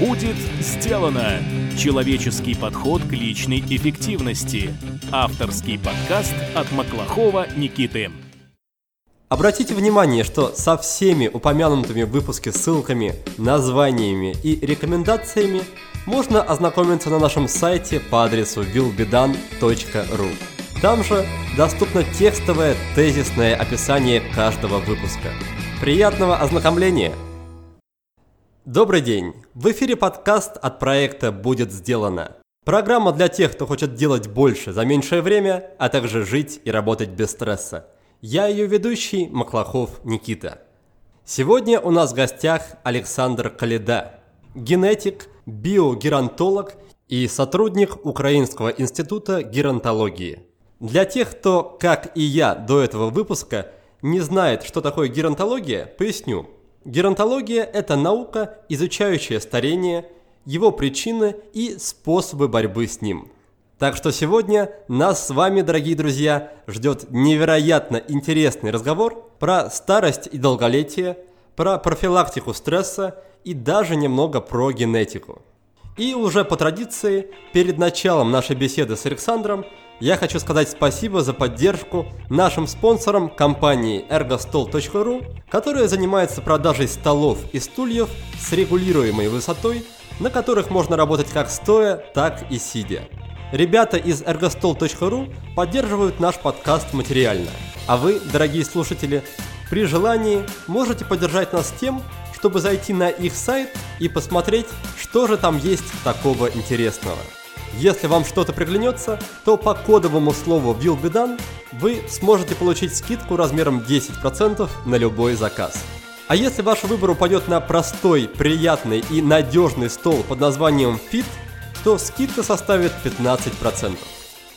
Будет сделано! Человеческий подход к личной эффективности. Авторский подкаст от Маклахова Никиты. Обратите внимание, что со всеми упомянутыми в выпуске ссылками, названиями и рекомендациями можно ознакомиться на нашем сайте по адресу willbedan.ru. Там же доступно текстовое тезисное описание каждого выпуска. Приятного ознакомления! Добрый день! В эфире подкаст от проекта «Будет сделано». Программа для тех, кто хочет делать больше за меньшее время, а также жить и работать без стресса. Я ее ведущий Маклахов Никита. Сегодня у нас в гостях Александр Каледа, генетик, биогеронтолог и сотрудник Украинского института геронтологии – для тех, кто, как и я до этого выпуска, не знает, что такое геронтология, поясню. Геронтология – это наука, изучающая старение, его причины и способы борьбы с ним. Так что сегодня нас с вами, дорогие друзья, ждет невероятно интересный разговор про старость и долголетие, про профилактику стресса и даже немного про генетику. И уже по традиции, перед началом нашей беседы с Александром, я хочу сказать спасибо за поддержку нашим спонсорам компании ergostol.ru, которая занимается продажей столов и стульев с регулируемой высотой, на которых можно работать как стоя, так и сидя. Ребята из ergostol.ru поддерживают наш подкаст материально, а вы, дорогие слушатели, при желании можете поддержать нас тем, чтобы зайти на их сайт и посмотреть, что же там есть такого интересного. Если вам что-то приглянется, то по кодовому слову WillBeDone вы сможете получить скидку размером 10% на любой заказ. А если ваш выбор упадет на простой, приятный и надежный стол под названием Fit, то скидка составит 15%.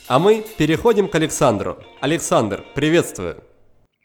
А мы переходим к Александру. Александр, приветствую.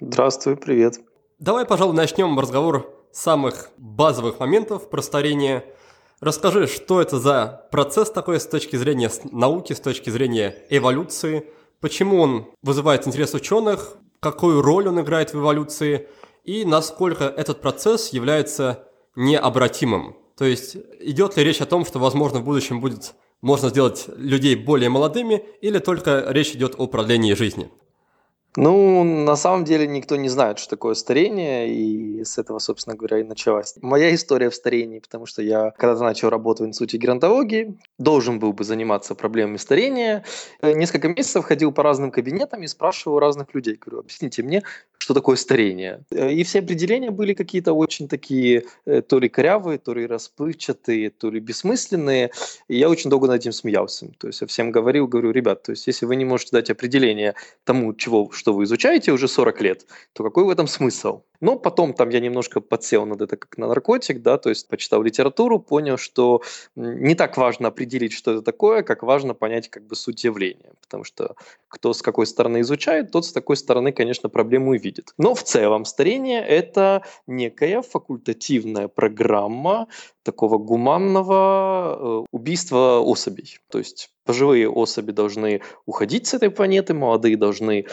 Здравствуй, привет. Давай, пожалуй, начнем разговор с самых базовых моментов про старение – Расскажи, что это за процесс такой с точки зрения науки, с точки зрения эволюции, почему он вызывает интерес ученых, какую роль он играет в эволюции и насколько этот процесс является необратимым. То есть идет ли речь о том, что, возможно, в будущем будет можно сделать людей более молодыми, или только речь идет о продлении жизни? Ну, на самом деле никто не знает, что такое старение, и с этого, собственно говоря, и началась моя история в старении, потому что я, когда начал работать в Институте геронтологии, должен был бы заниматься проблемами старения. Э, несколько месяцев ходил по разным кабинетам и спрашивал разных людей, говорю, объясните мне, что такое старение. Э, и все определения были какие-то очень такие, э, то ли корявые, то ли расплывчатые, то ли бессмысленные. И я очень долго над этим смеялся. То есть я всем говорил, говорю, ребят, то есть если вы не можете дать определение тому, чего, что вы изучаете уже 40 лет, то какой в этом смысл? Но потом там я немножко подсел над это как на наркотик, да, то есть почитал литературу, понял, что не так важно определить, что это такое, как важно понять как бы суть явления, потому что кто с какой стороны изучает, тот с такой стороны, конечно, проблему и видит. Но в целом старение – это некая факультативная программа такого гуманного э, убийства особей. То есть пожилые особи должны уходить с этой планеты, молодые должны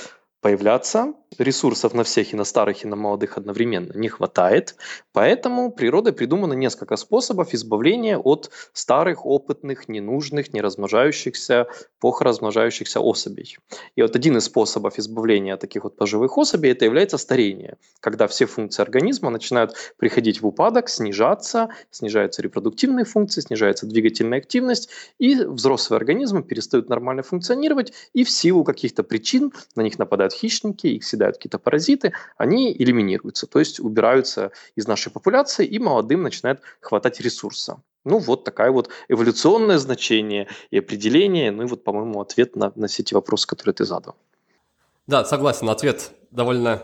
появляться, ресурсов на всех, и на старых, и на молодых одновременно не хватает, поэтому природой придумано несколько способов избавления от старых, опытных, ненужных, не размножающихся, плохо размножающихся особей. И вот один из способов избавления от таких вот поживых особей это является старение, когда все функции организма начинают приходить в упадок, снижаться, снижаются репродуктивные функции, снижается двигательная активность, и взрослые организмы перестают нормально функционировать, и в силу каких-то причин на них нападают хищники, их съедают какие-то паразиты, они элиминируются, то есть убираются из нашей популяции, и молодым начинает хватать ресурса. Ну, вот такое вот эволюционное значение и определение, ну и вот, по-моему, ответ на, на все эти вопросы, которые ты задал. Да, согласен, ответ довольно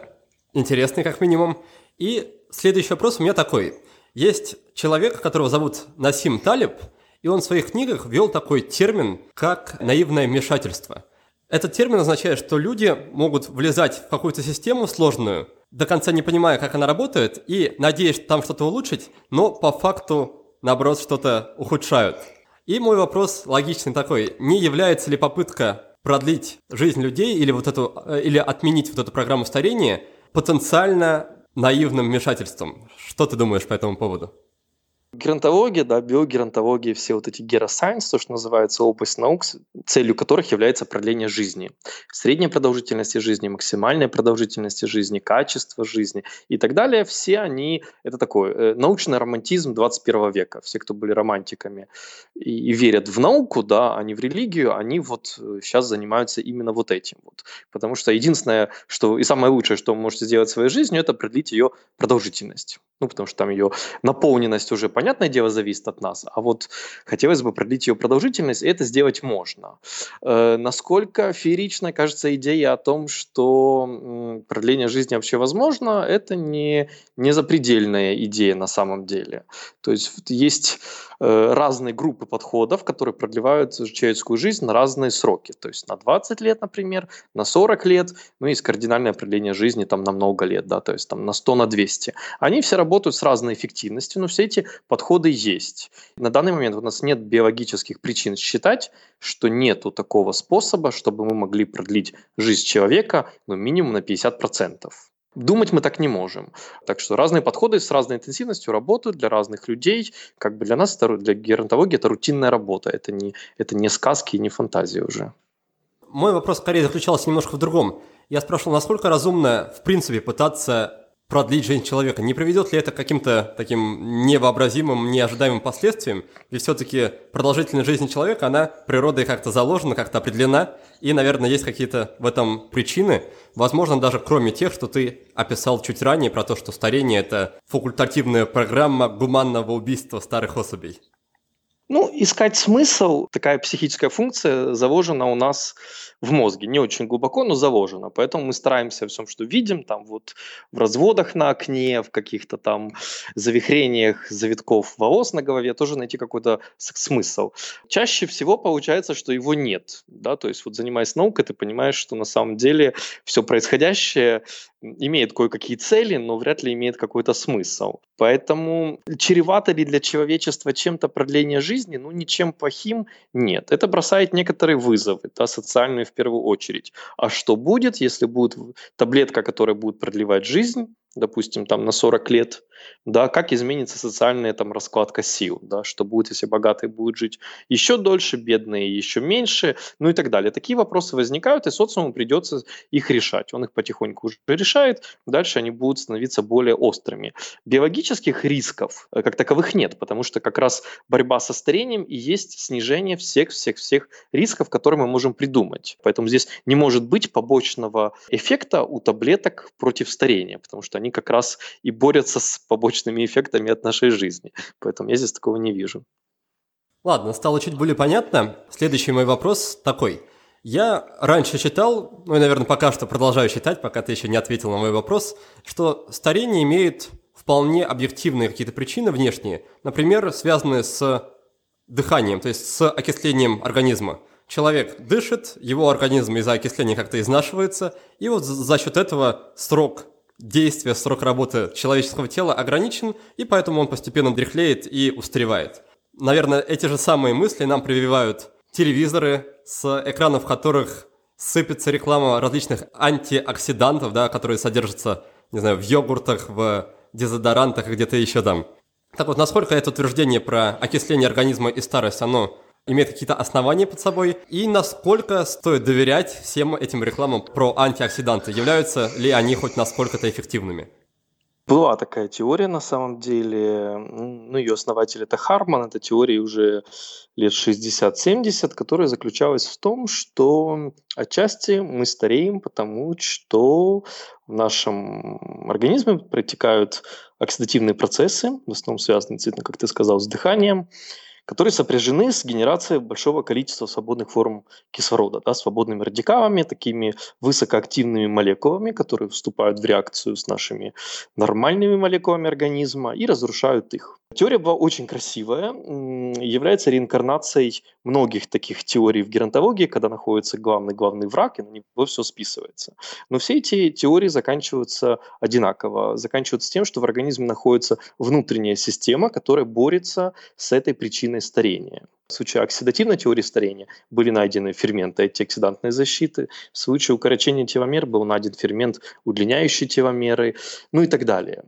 интересный, как минимум. И следующий вопрос у меня такой. Есть человек, которого зовут Насим Талиб, и он в своих книгах ввел такой термин, как наивное вмешательство – этот термин означает, что люди могут влезать в какую-то систему сложную, до конца не понимая, как она работает, и надеясь там что-то улучшить, но по факту, наоборот, что-то ухудшают. И мой вопрос логичный такой. Не является ли попытка продлить жизнь людей или, вот эту, э, или отменить вот эту программу старения потенциально наивным вмешательством? Что ты думаешь по этому поводу? Геронтология, да, биогеронтология, все вот эти геросайенс, то, что называется область наук, целью которых является продление жизни. Средняя продолжительность жизни, максимальная продолжительность жизни, качество жизни и так далее, все они, это такой э, научный романтизм 21 века. Все, кто были романтиками и, и верят в науку, да, а не в религию, они вот сейчас э, занимаются именно вот этим. Вот. Потому что единственное, что и самое лучшее, что вы можете сделать в своей жизнью, это продлить ее продолжительность. Ну, потому что там ее наполненность уже, понятное дело, зависит от нас, а вот хотелось бы продлить ее продолжительность, и это сделать можно. Э, насколько феерична кажется идея о том, что продление жизни вообще возможно, это не, не запредельная идея на самом деле. То есть есть Э, разные группы подходов, которые продлевают человеческую жизнь на разные сроки. То есть на 20 лет, например, на 40 лет, ну и есть кардинальное продление жизни там на много лет, да, то есть там на 100, на 200. Они все работают с разной эффективностью, но все эти подходы есть. На данный момент у нас нет биологических причин считать, что нету такого способа, чтобы мы могли продлить жизнь человека ну, минимум на 50%. Думать мы так не можем. Так что разные подходы с разной интенсивностью работают для разных людей. Как бы для нас, для геронтологии, это рутинная работа. Это не, это не сказки и не фантазии уже. Мой вопрос скорее заключался немножко в другом. Я спрашивал, насколько разумно, в принципе, пытаться продлить жизнь человека. Не приведет ли это к каким-то таким невообразимым, неожидаемым последствиям? Ведь все-таки продолжительность жизни человека, она природой как-то заложена, как-то определена, и, наверное, есть какие-то в этом причины, возможно, даже кроме тех, что ты описал чуть ранее про то, что старение – это факультативная программа гуманного убийства старых особей. Ну, искать смысл, такая психическая функция заложена у нас в мозге. Не очень глубоко, но заложена. Поэтому мы стараемся всем, что видим, там вот в разводах на окне, в каких-то там завихрениях завитков волос на голове, тоже найти какой-то смысл. Чаще всего получается, что его нет. Да? То есть вот занимаясь наукой, ты понимаешь, что на самом деле все происходящее имеет кое-какие цели, но вряд ли имеет какой-то смысл. Поэтому чревато ли для человечества чем-то продление жизни? Ну, ничем плохим нет. Это бросает некоторые вызовы, да, социальные в первую очередь. А что будет, если будет таблетка, которая будет продлевать жизнь, допустим, там на 40 лет, да, как изменится социальная там раскладка сил, да, что будет, если богатые будут жить еще дольше, бедные еще меньше, ну и так далее. Такие вопросы возникают, и социуму придется их решать. Он их потихоньку уже решает, дальше они будут становиться более острыми. Биологических рисков э, как таковых нет, потому что как раз борьба со старением и есть снижение всех-всех-всех рисков, которые мы можем придумать. Поэтому здесь не может быть побочного эффекта у таблеток против старения, потому что они как раз и борются с побочными эффектами от нашей жизни. Поэтому я здесь такого не вижу. Ладно, стало чуть более понятно. Следующий мой вопрос такой. Я раньше читал, ну и, наверное, пока что продолжаю читать, пока ты еще не ответил на мой вопрос, что старение имеет вполне объективные какие-то причины внешние, например, связанные с дыханием, то есть с окислением организма. Человек дышит, его организм из-за окисления как-то изнашивается, и вот за счет этого срок действия, срок работы человеческого тела ограничен, и поэтому он постепенно дряхлеет и устаревает. Наверное, эти же самые мысли нам прививают телевизоры, с экранов которых сыпется реклама различных антиоксидантов, да, которые содержатся, не знаю, в йогуртах, в дезодорантах и где-то еще там. Так вот, насколько это утверждение про окисление организма и старость, оно имеет какие-то основания под собой, и насколько стоит доверять всем этим рекламам про антиоксиданты, являются ли они хоть насколько-то эффективными? Была такая теория на самом деле, ну ее основатель это Харман, эта теория уже лет 60-70, которая заключалась в том, что отчасти мы стареем, потому что в нашем организме протекают оксидативные процессы, в основном связанные, действительно, как ты сказал, с дыханием, которые сопряжены с генерацией большого количества свободных форм кислорода, да, свободными радикалами, такими высокоактивными молекулами, которые вступают в реакцию с нашими нормальными молекулами организма и разрушают их. Теория была очень красивая, является реинкарнацией многих таких теорий в геронтологии, когда находится главный-главный враг, и на него все списывается. Но все эти теории заканчиваются одинаково. Заканчиваются тем, что в организме находится внутренняя система, которая борется с этой причиной старения. В случае оксидативной теории старения были найдены ферменты антиоксидантной защиты. В случае укорочения теломер был найден фермент, удлиняющий теломеры, ну и так далее.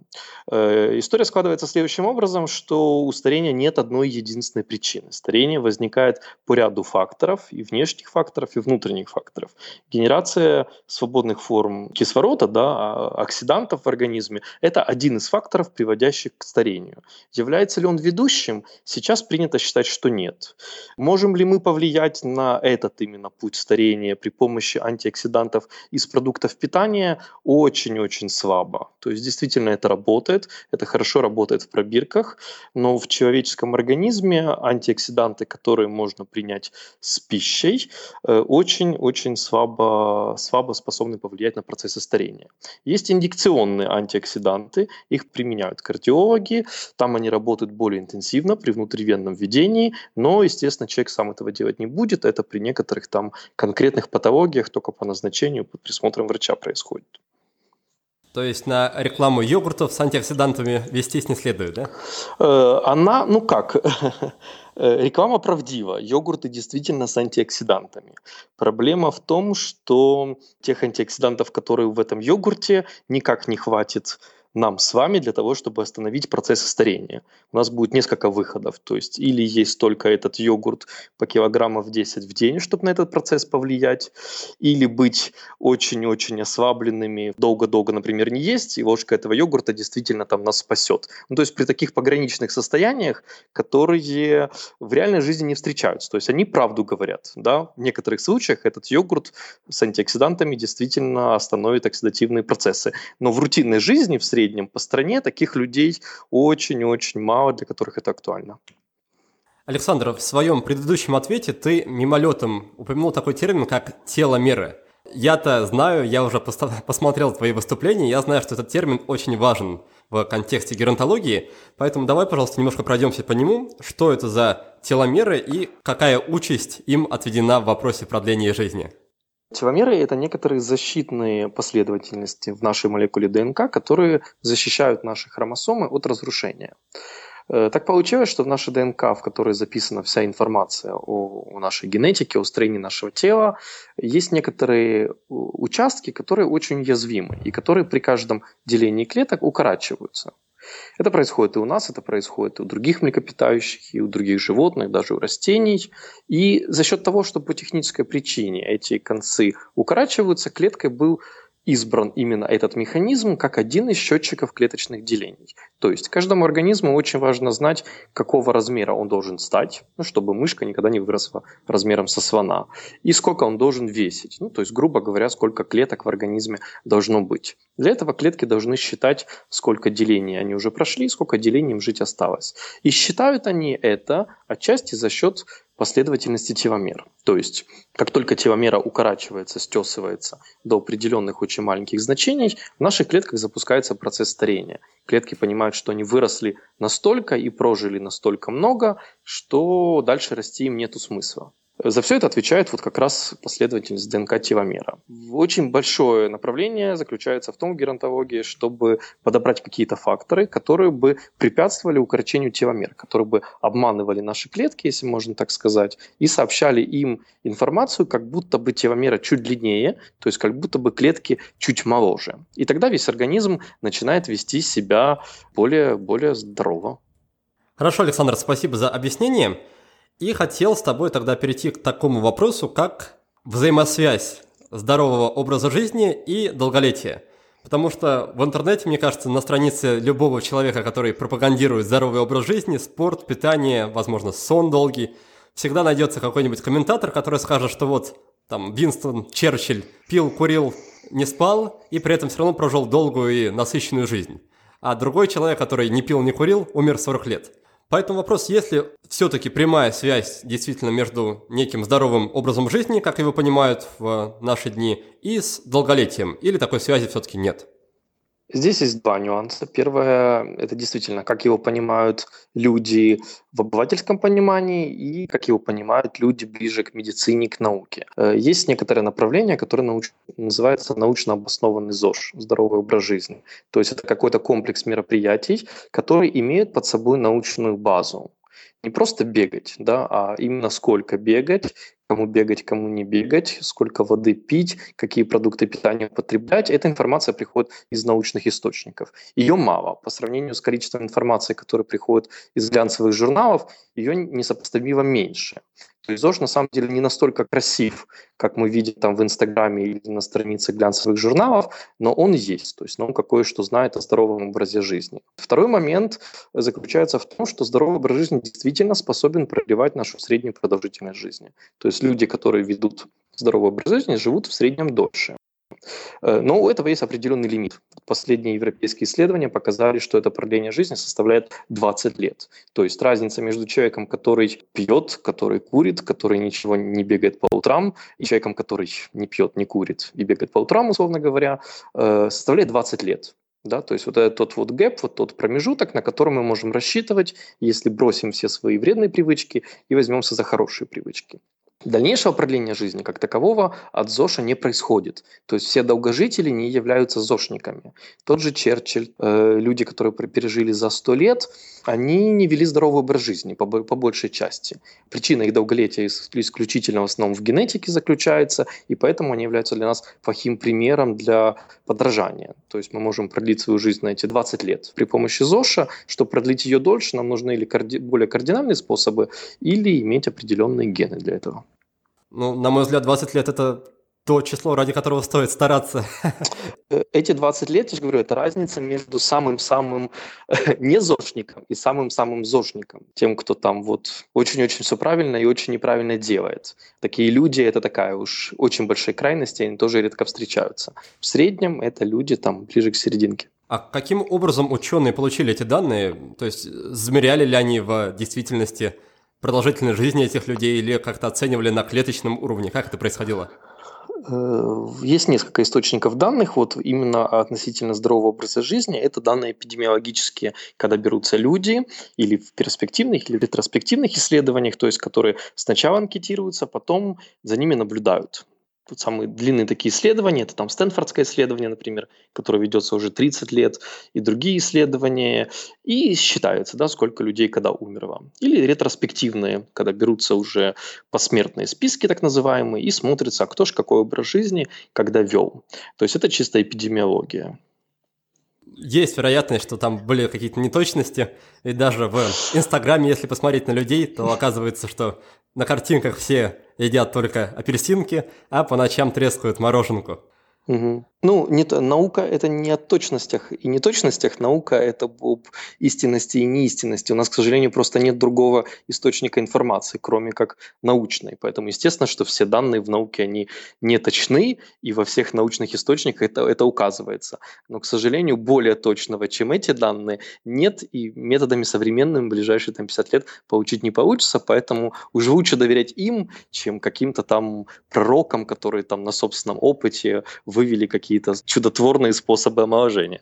Э, история складывается следующим образом, что у старения нет одной единственной причины. Старение возникает по ряду факторов, и внешних факторов, и внутренних факторов. Генерация свободных форм кислорода, да, а, оксидантов в организме – это один из факторов, приводящих к старению. Является ли он ведущим? Сейчас принято считать, что нет. Можем ли мы повлиять на этот именно путь старения при помощи антиоксидантов из продуктов питания? Очень-очень слабо. То есть действительно это работает, это хорошо работает в пробирках, но в человеческом организме антиоксиданты, которые можно принять с пищей, очень-очень э, слабо, слабо способны повлиять на процессы старения. Есть индикционные антиоксиданты, их применяют кардиологи, там они работают более интенсивно при внутривенном введении, но естественно, человек сам этого делать не будет. Это при некоторых там конкретных патологиях только по назначению, под присмотром врача происходит. То есть на рекламу йогуртов с антиоксидантами вестись не следует, да? Э, она, ну как, э, реклама правдива. Йогурты действительно с антиоксидантами. Проблема в том, что тех антиоксидантов, которые в этом йогурте, никак не хватит нам с вами для того, чтобы остановить процесс старения. У нас будет несколько выходов. То есть или есть только этот йогурт по килограммов 10 в день, чтобы на этот процесс повлиять, или быть очень-очень ослабленными, долго-долго, например, не есть, и ложка этого йогурта действительно там нас спасет. Ну, то есть при таких пограничных состояниях, которые в реальной жизни не встречаются. То есть они правду говорят. Да? В некоторых случаях этот йогурт с антиоксидантами действительно остановит оксидативные процессы. Но в рутинной жизни, в среднем, среднем по стране таких людей очень-очень мало, для которых это актуально. Александр, в своем предыдущем ответе ты мимолетом упомянул такой термин, как теломеры. Я-то знаю, я уже посмотрел твои выступления, я знаю, что этот термин очень важен в контексте геронтологии, поэтому давай, пожалуйста, немножко пройдемся по нему. Что это за теломеры и какая участь им отведена в вопросе продления жизни? Теломеры – это некоторые защитные последовательности в нашей молекуле ДНК, которые защищают наши хромосомы от разрушения. Э, так получилось, что в нашей ДНК, в которой записана вся информация о, нашей генетике, о строении нашего тела, есть некоторые участки, которые очень уязвимы и которые при каждом делении клеток укорачиваются. Это происходит и у нас, это происходит и у других млекопитающих, и у других животных, даже у растений. И за счет того, что по технической причине эти концы укорачиваются, клеткой был избран именно этот механизм как один из счетчиков клеточных делений. То есть каждому организму очень важно знать, какого размера он должен стать, ну, чтобы мышка никогда не выросла размером со слона, и сколько он должен весить. Ну, то есть, грубо говоря, сколько клеток в организме должно быть. Для этого клетки должны считать, сколько делений они уже прошли, сколько делений им жить осталось. И считают они это отчасти за счет последовательности теломер. То есть, как только теломера укорачивается, стесывается до определенных очень маленьких значений, в наших клетках запускается процесс старения. Клетки понимают, что они выросли настолько и прожили настолько много, что дальше расти им нету смысла. За все это отвечает вот как раз последовательность ДНК-теломера. Очень большое направление заключается в том в геронтологии, чтобы подобрать какие-то факторы, которые бы препятствовали укорочению теломер, которые бы обманывали наши клетки, если можно так сказать, и сообщали им информацию, как будто бы теломера чуть длиннее, то есть как будто бы клетки чуть моложе. И тогда весь организм начинает вести себя более, более здорово. Хорошо, Александр, спасибо за объяснение. И хотел с тобой тогда перейти к такому вопросу, как взаимосвязь здорового образа жизни и долголетия. Потому что в интернете, мне кажется, на странице любого человека, который пропагандирует здоровый образ жизни, спорт, питание, возможно, сон долгий, всегда найдется какой-нибудь комментатор, который скажет, что вот там Винстон Черчилль пил, курил, не спал и при этом все равно прожил долгую и насыщенную жизнь. А другой человек, который не пил, не курил, умер 40 лет. Поэтому вопрос, есть ли все-таки прямая связь действительно между неким здоровым образом жизни, как его понимают в наши дни, и с долголетием, или такой связи все-таки нет? Здесь есть два нюанса. Первое – это действительно, как его понимают люди в обывательском понимании и как его понимают люди ближе к медицине, к науке. Э, есть некоторое направление, которое науч... называется научно обоснованный ЗОЖ – здоровый образ жизни. То есть это какой-то комплекс мероприятий, которые имеют под собой научную базу. Не просто бегать, да, а именно сколько бегать, кому бегать, кому не бегать, сколько воды пить, какие продукты питания употреблять. Эта информация приходит из научных источников. Ее мало. По сравнению с количеством информации, которая приходит из глянцевых журналов, ее несопоставимо меньше. То есть ЗОЖ на самом деле не настолько красив, как мы видим там в Инстаграме или на странице глянцевых журналов, но он есть, то есть он какое-что знает о здоровом образе жизни. Второй момент заключается в том, что здоровый образ жизни действительно способен продлевать нашу среднюю продолжительность жизни. То есть люди, которые ведут здоровый образ жизни, живут в среднем дольше. Э, но у этого есть определенный лимит. Последние европейские исследования показали, что это продление жизни составляет 20 лет. То есть разница между человеком, который пьет, который курит, который ничего не бегает по утрам, и человеком, который не пьет, не курит и бегает по утрам, условно говоря, э, составляет 20 лет. Да, то есть вот этот тот вот гэп, вот тот промежуток, на который мы можем рассчитывать, если бросим все свои вредные привычки и возьмемся за хорошие привычки. Дальнейшего продления жизни как такового от ЗОШа не происходит. То есть все долгожители не являются ЗОшниками. Тот же Черчилль, э, люди, которые пережили за 100 лет, они не вели здоровый образ жизни по, большей части. Причина их долголетия исключительно в основном в генетике заключается, и поэтому они являются для нас плохим примером для подражания. То есть мы можем продлить свою жизнь на эти 20 лет при помощи ЗОШа. Чтобы продлить ее дольше, нам нужны или более кардинальные способы, или иметь определенные гены для этого. Ну, на мой взгляд, 20 лет это то число, ради которого стоит стараться. Э, эти 20 лет, я же говорю, это разница между самым-самым незошником и самым-самым зошником. Тем, кто там вот очень-очень все правильно и очень неправильно делает. Такие люди, это такая уж очень большая крайность, они тоже редко встречаются. В среднем это люди там ближе к серединке. А каким образом ученые получили эти данные? То есть замеряли ли они в действительности продолжительность жизни этих людей или как-то оценивали на клеточном уровне? Как это происходило? Э, есть несколько источников данных, вот именно относительно здорового образа жизни. Это данные эпидемиологические, когда берутся люди или в перспективных, или в ретроспективных исследованиях, то есть которые сначала анкетируются, потом за ними наблюдают самые длинные такие исследования, это там Стэнфордское исследование, например, которое ведется уже 30 лет, и другие исследования, и считается, да, сколько людей когда умерло. Или ретроспективные, когда берутся уже посмертные списки, так называемые, и смотрится, а кто же какой образ жизни когда вел. То есть это чисто эпидемиология есть вероятность, что там были какие-то неточности. И даже в Инстаграме, если посмотреть на людей, то оказывается, что на картинках все едят только апельсинки, а по ночам трескают мороженку. Угу. Ну, не, наука – это не о точностях и неточностях, наука – это об истинности и неистинности. У нас, к сожалению, просто нет другого источника информации, кроме как научной. Поэтому, естественно, что все данные в науке, они не точны, и во всех научных источниках это, это указывается. Но, к сожалению, более точного, чем эти данные, нет, и методами современными в ближайшие там, 50 лет получить не получится, поэтому уже лучше доверять им, чем каким-то там пророкам, которые там на собственном опыте вывели какие-то чудотворные способы омоложения.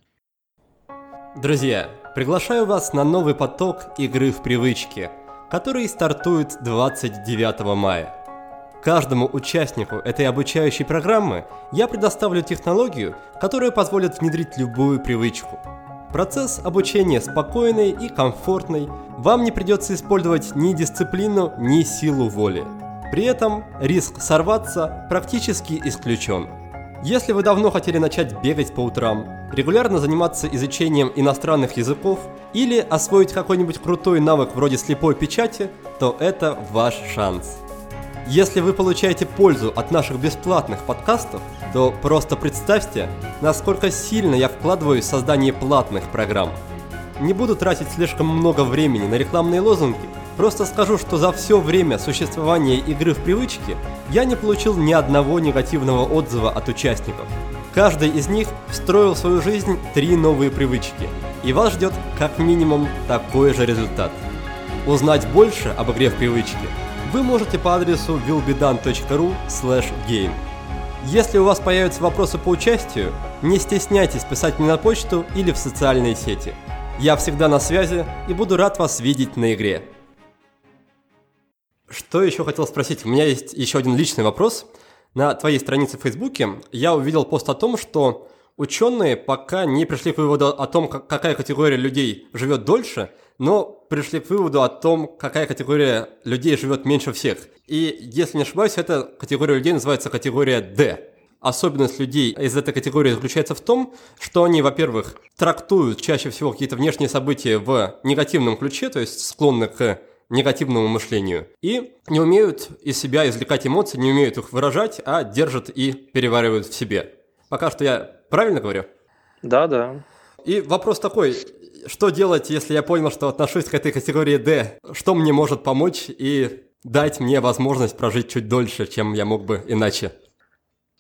Друзья, приглашаю вас на новый поток игры в привычки, который стартует 29 мая. Каждому участнику этой обучающей программы я предоставлю технологию, которая позволит внедрить любую привычку. Процесс обучения спокойный и комфортный, вам не придется использовать ни дисциплину, ни силу воли. При этом риск сорваться практически исключен – если вы давно хотели начать бегать по утрам, регулярно заниматься изучением иностранных языков или освоить какой-нибудь крутой навык вроде слепой печати, то это ваш шанс. Если вы получаете пользу от наших бесплатных подкастов, то просто представьте, насколько сильно я вкладываюсь в создание платных программ. Не буду тратить слишком много времени на рекламные лозунги – Просто скажу, что за все время существования игры в привычки я не получил ни одного негативного отзыва от участников. Каждый из них встроил в свою жизнь три новые привычки, и вас ждет как минимум такой же результат. Узнать больше об игре в привычки вы можете по адресу willbedan.ru game. Если у вас появятся вопросы по участию, не стесняйтесь писать мне на почту или в социальные сети. Я всегда на связи и буду рад вас видеть на игре. Что еще хотел спросить? У меня есть еще один личный вопрос. На твоей странице в Фейсбуке я увидел пост о том, что ученые пока не пришли к выводу о том, какая категория людей живет дольше, но пришли к выводу о том, какая категория людей живет меньше всех. И, если не ошибаюсь, эта категория людей называется категория D. Особенность людей из этой категории заключается в том, что они, во-первых, трактуют чаще всего какие-то внешние события в негативном ключе, то есть склонны к негативному мышлению, и не умеют из себя извлекать эмоции, не умеют их выражать, а держат и переваривают в себе. Пока что я правильно говорю? Да, да. И вопрос такой, что делать, если я понял, что отношусь к этой категории D? Что мне может помочь и дать мне возможность прожить чуть дольше, чем я мог бы иначе?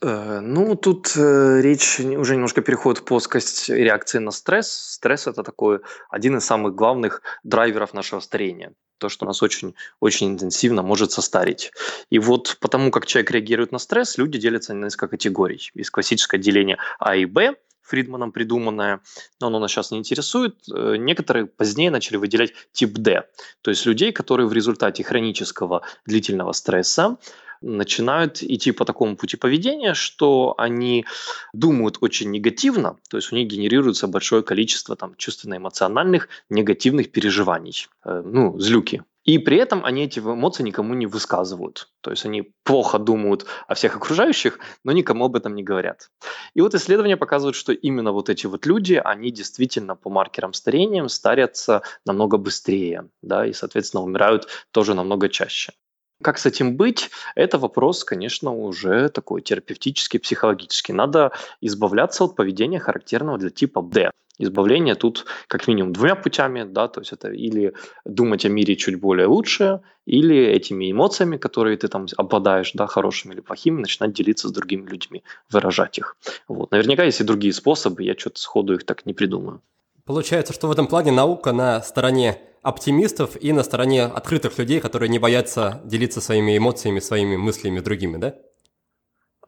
Э, ну, тут э, речь уже немножко переходит в плоскость реакции на стресс. Стресс это такой один из самых главных драйверов нашего старения. То, что нас очень, очень интенсивно может состарить. И вот потому, как человек реагирует на стресс, люди делятся на несколько категорий. Есть классическое деление А и Б, Фридманом придуманное, но оно нас сейчас не интересует. Э, некоторые позднее начали выделять тип D, то есть людей, которые в результате хронического длительного стресса начинают идти по такому пути поведения, что они думают очень негативно, то есть у них генерируется большое количество там, чувственно-эмоциональных негативных переживаний, э, ну, злюки. И при этом они эти эмоции никому не высказывают. То есть они плохо думают о всех окружающих, но никому об этом не говорят. И вот исследования показывают, что именно вот эти вот люди, они действительно по маркерам старения старятся намного быстрее, да, и, соответственно, умирают тоже намного чаще. Как с этим быть? Это вопрос, конечно, уже такой терапевтический, психологический. Надо избавляться от поведения, характерного для типа D. Избавление тут как минимум двумя путями, да, то есть это или думать о мире чуть более лучше, или этими эмоциями, которые ты там обладаешь, да, хорошими или плохими, начинать делиться с другими людьми, выражать их. Вот. Наверняка есть и другие способы, я что-то сходу их так не придумаю. Получается, что в этом плане наука на стороне оптимистов и на стороне открытых людей, которые не боятся делиться своими эмоциями, своими мыслями с другими, да?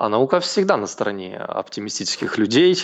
А наука всегда на стороне оптимистических людей.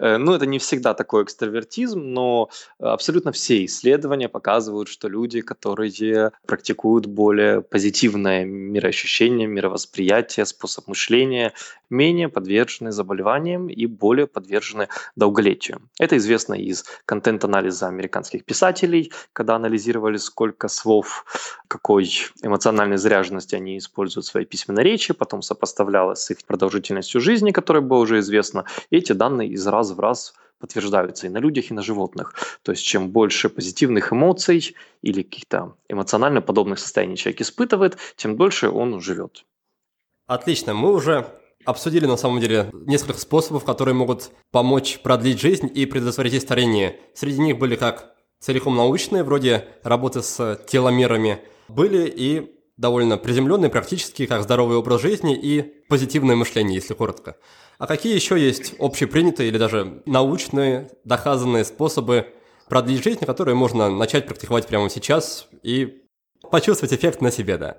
Э, ну, это не всегда такой экстравертизм, но абсолютно все исследования показывают, что люди, которые практикуют более позитивное мироощущение, мировосприятие, способ мышления, менее подвержены заболеваниям и более подвержены долголетию. Это известно из контент-анализа американских писателей, когда анализировали, сколько слов, какой эмоциональной заряженности они используют в своей письменной речи, потом сопоставлялось их продолжительностью жизни, которая была уже известна. Эти данные из раз в раз подтверждаются и на людях, и на животных. То есть чем больше позитивных эмоций или каких-то эмоционально подобных состояний человек испытывает, тем дольше он живет. Отлично, мы уже обсудили на самом деле несколько способов, которые могут помочь продлить жизнь и предотвратить старение. Среди них были как целиком научные, вроде работы с теломерами, были и довольно приземленные, практические, как здоровый образ жизни и позитивное мышление, если коротко. А какие еще есть общепринятые или даже научные, доказанные способы продлить жизнь, которые можно начать практиковать прямо сейчас и почувствовать эффект на себе, да?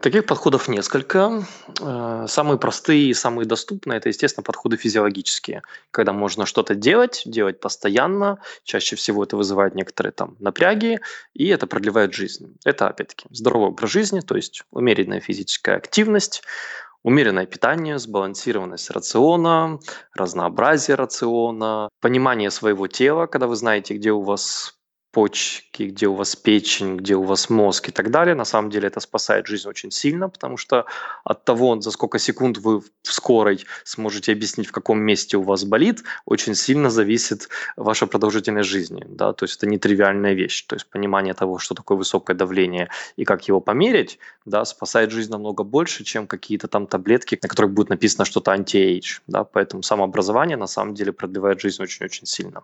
Таких подходов несколько. Э, самые простые и самые доступные – это, естественно, подходы физиологические, когда можно что-то делать, делать постоянно, чаще всего это вызывает некоторые там напряги, и это продлевает жизнь. Это, опять-таки, здоровый образ жизни, то есть умеренная физическая активность, умеренное питание, сбалансированность рациона, разнообразие рациона, понимание своего тела, когда вы знаете, где у вас почки, где у вас печень, где у вас мозг и так далее. На самом деле это спасает жизнь очень сильно, потому что от того, за сколько секунд вы в скорой сможете объяснить, в каком месте у вас болит, очень сильно зависит ваша продолжительность жизни. Да? То есть это нетривиальная вещь. То есть понимание того, что такое высокое давление и как его померить, да, спасает жизнь намного больше, чем какие-то там таблетки, на которых будет написано что-то anti-age. Да? Поэтому самообразование на самом деле продлевает жизнь очень-очень сильно.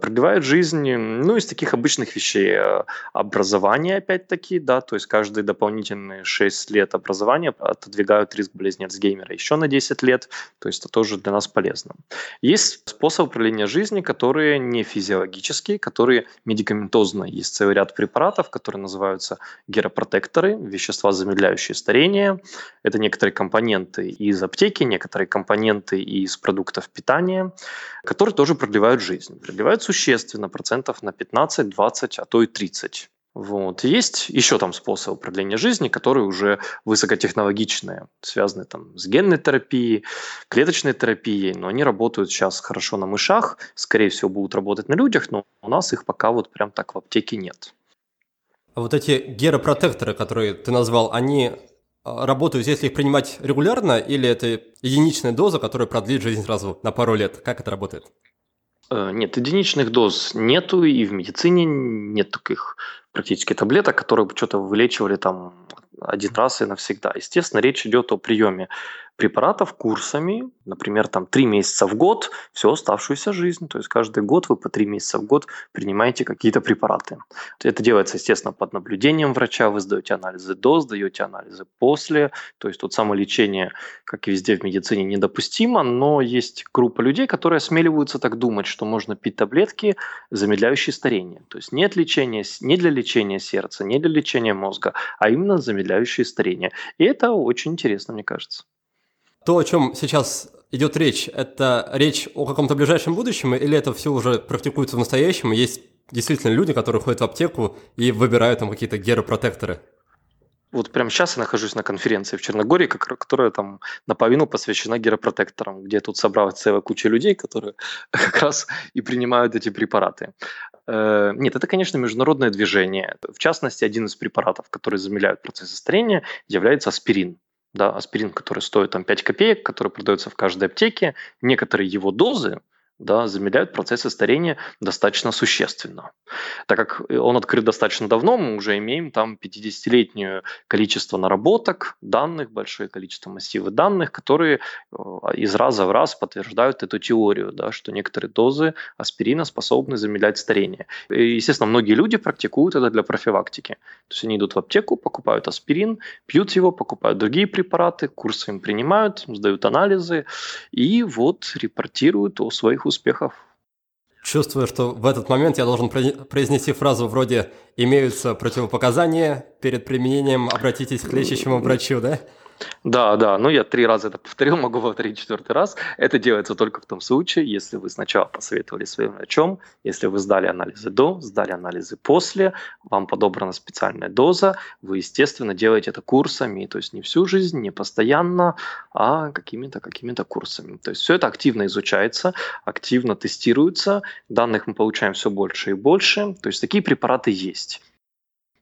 Продлевает жизнь, ну, таких обычных вещей. Э, образование, опять-таки, да, то есть каждые дополнительные 6 лет образования отодвигают риск болезни Альцгеймера еще на 10 лет, то есть это тоже для нас полезно. Есть способы продления жизни, которые не физиологические, которые медикаментозные. Есть целый ряд препаратов, которые называются геропротекторы, вещества, замедляющие старение. Это некоторые компоненты из аптеки, некоторые компоненты из продуктов питания, которые тоже продлевают жизнь. Продлевают существенно, процентов на 15 15, 20, а то и 30. Вот. Есть еще там способы продления жизни, которые уже высокотехнологичные, связаны там с генной терапией, клеточной терапией, но они работают сейчас хорошо на мышах, скорее всего будут работать на людях, но у нас их пока вот прям так в аптеке нет. А вот эти геропротекторы, которые ты назвал, они а, работают, если их принимать регулярно, или это единичная доза, которая продлит жизнь сразу на пару лет? Как это работает? Э, нет, единичных доз нету, и в медицине нет таких практически таблеток, которые бы что-то вылечивали там один раз и навсегда. Естественно, речь идет о приеме препаратов курсами, например, там три месяца в год, всю оставшуюся жизнь. То есть каждый год вы по три месяца в год принимаете какие-то препараты. Это делается, естественно, под наблюдением врача. Вы сдаете анализы до, сдаете анализы после. То есть тут самолечение, как и везде в медицине, недопустимо, но есть группа людей, которые осмеливаются так думать, что можно пить таблетки, замедляющие старение. То есть нет лечения, не для лечения сердца, не для лечения мозга, а именно замедляющие старение. И это очень интересно, мне кажется. То, о чем сейчас идет речь, это речь о каком-то ближайшем будущем, или это все уже практикуется в настоящем? Есть действительно люди, которые ходят в аптеку и выбирают там какие-то геропротекторы? Вот прямо сейчас я нахожусь на конференции в Черногории, которая там наполовину посвящена геропротекторам, где тут собралась целая куча людей, которые как раз и принимают эти препараты. Э, нет, это, конечно, международное движение. В частности, один из препаратов, который замедляют процесс старения, является аспирин да, аспирин, который стоит там 5 копеек, который продается в каждой аптеке, некоторые его дозы да, замедляют процессы старения достаточно существенно. Так как он открыт достаточно давно, мы уже имеем там 50-летнее количество наработок, данных, большое количество массивов данных, которые э, из раза в раз подтверждают эту теорию, да, что некоторые дозы аспирина способны замедлять старение. И, естественно, многие люди практикуют это для профилактики. То есть они идут в аптеку, покупают аспирин, пьют его, покупают другие препараты, курсы им принимают, сдают анализы и вот репортируют о своих успехов. Чувствую, что в этот момент я должен произнести фразу вроде «имеются противопоказания, перед применением обратитесь к лечащему врачу», да? Да, да, ну я три раза это повторил, могу повторить четвертый раз. Это делается только в том случае, если вы сначала посоветовали своим врачом, если вы сдали анализы до, сдали анализы после, вам подобрана специальная доза, вы, естественно, делаете это курсами, то есть не всю жизнь, не постоянно, а какими-то какими-то курсами. То есть все это активно изучается, активно тестируется, данных мы получаем все больше и больше, то есть такие препараты есть.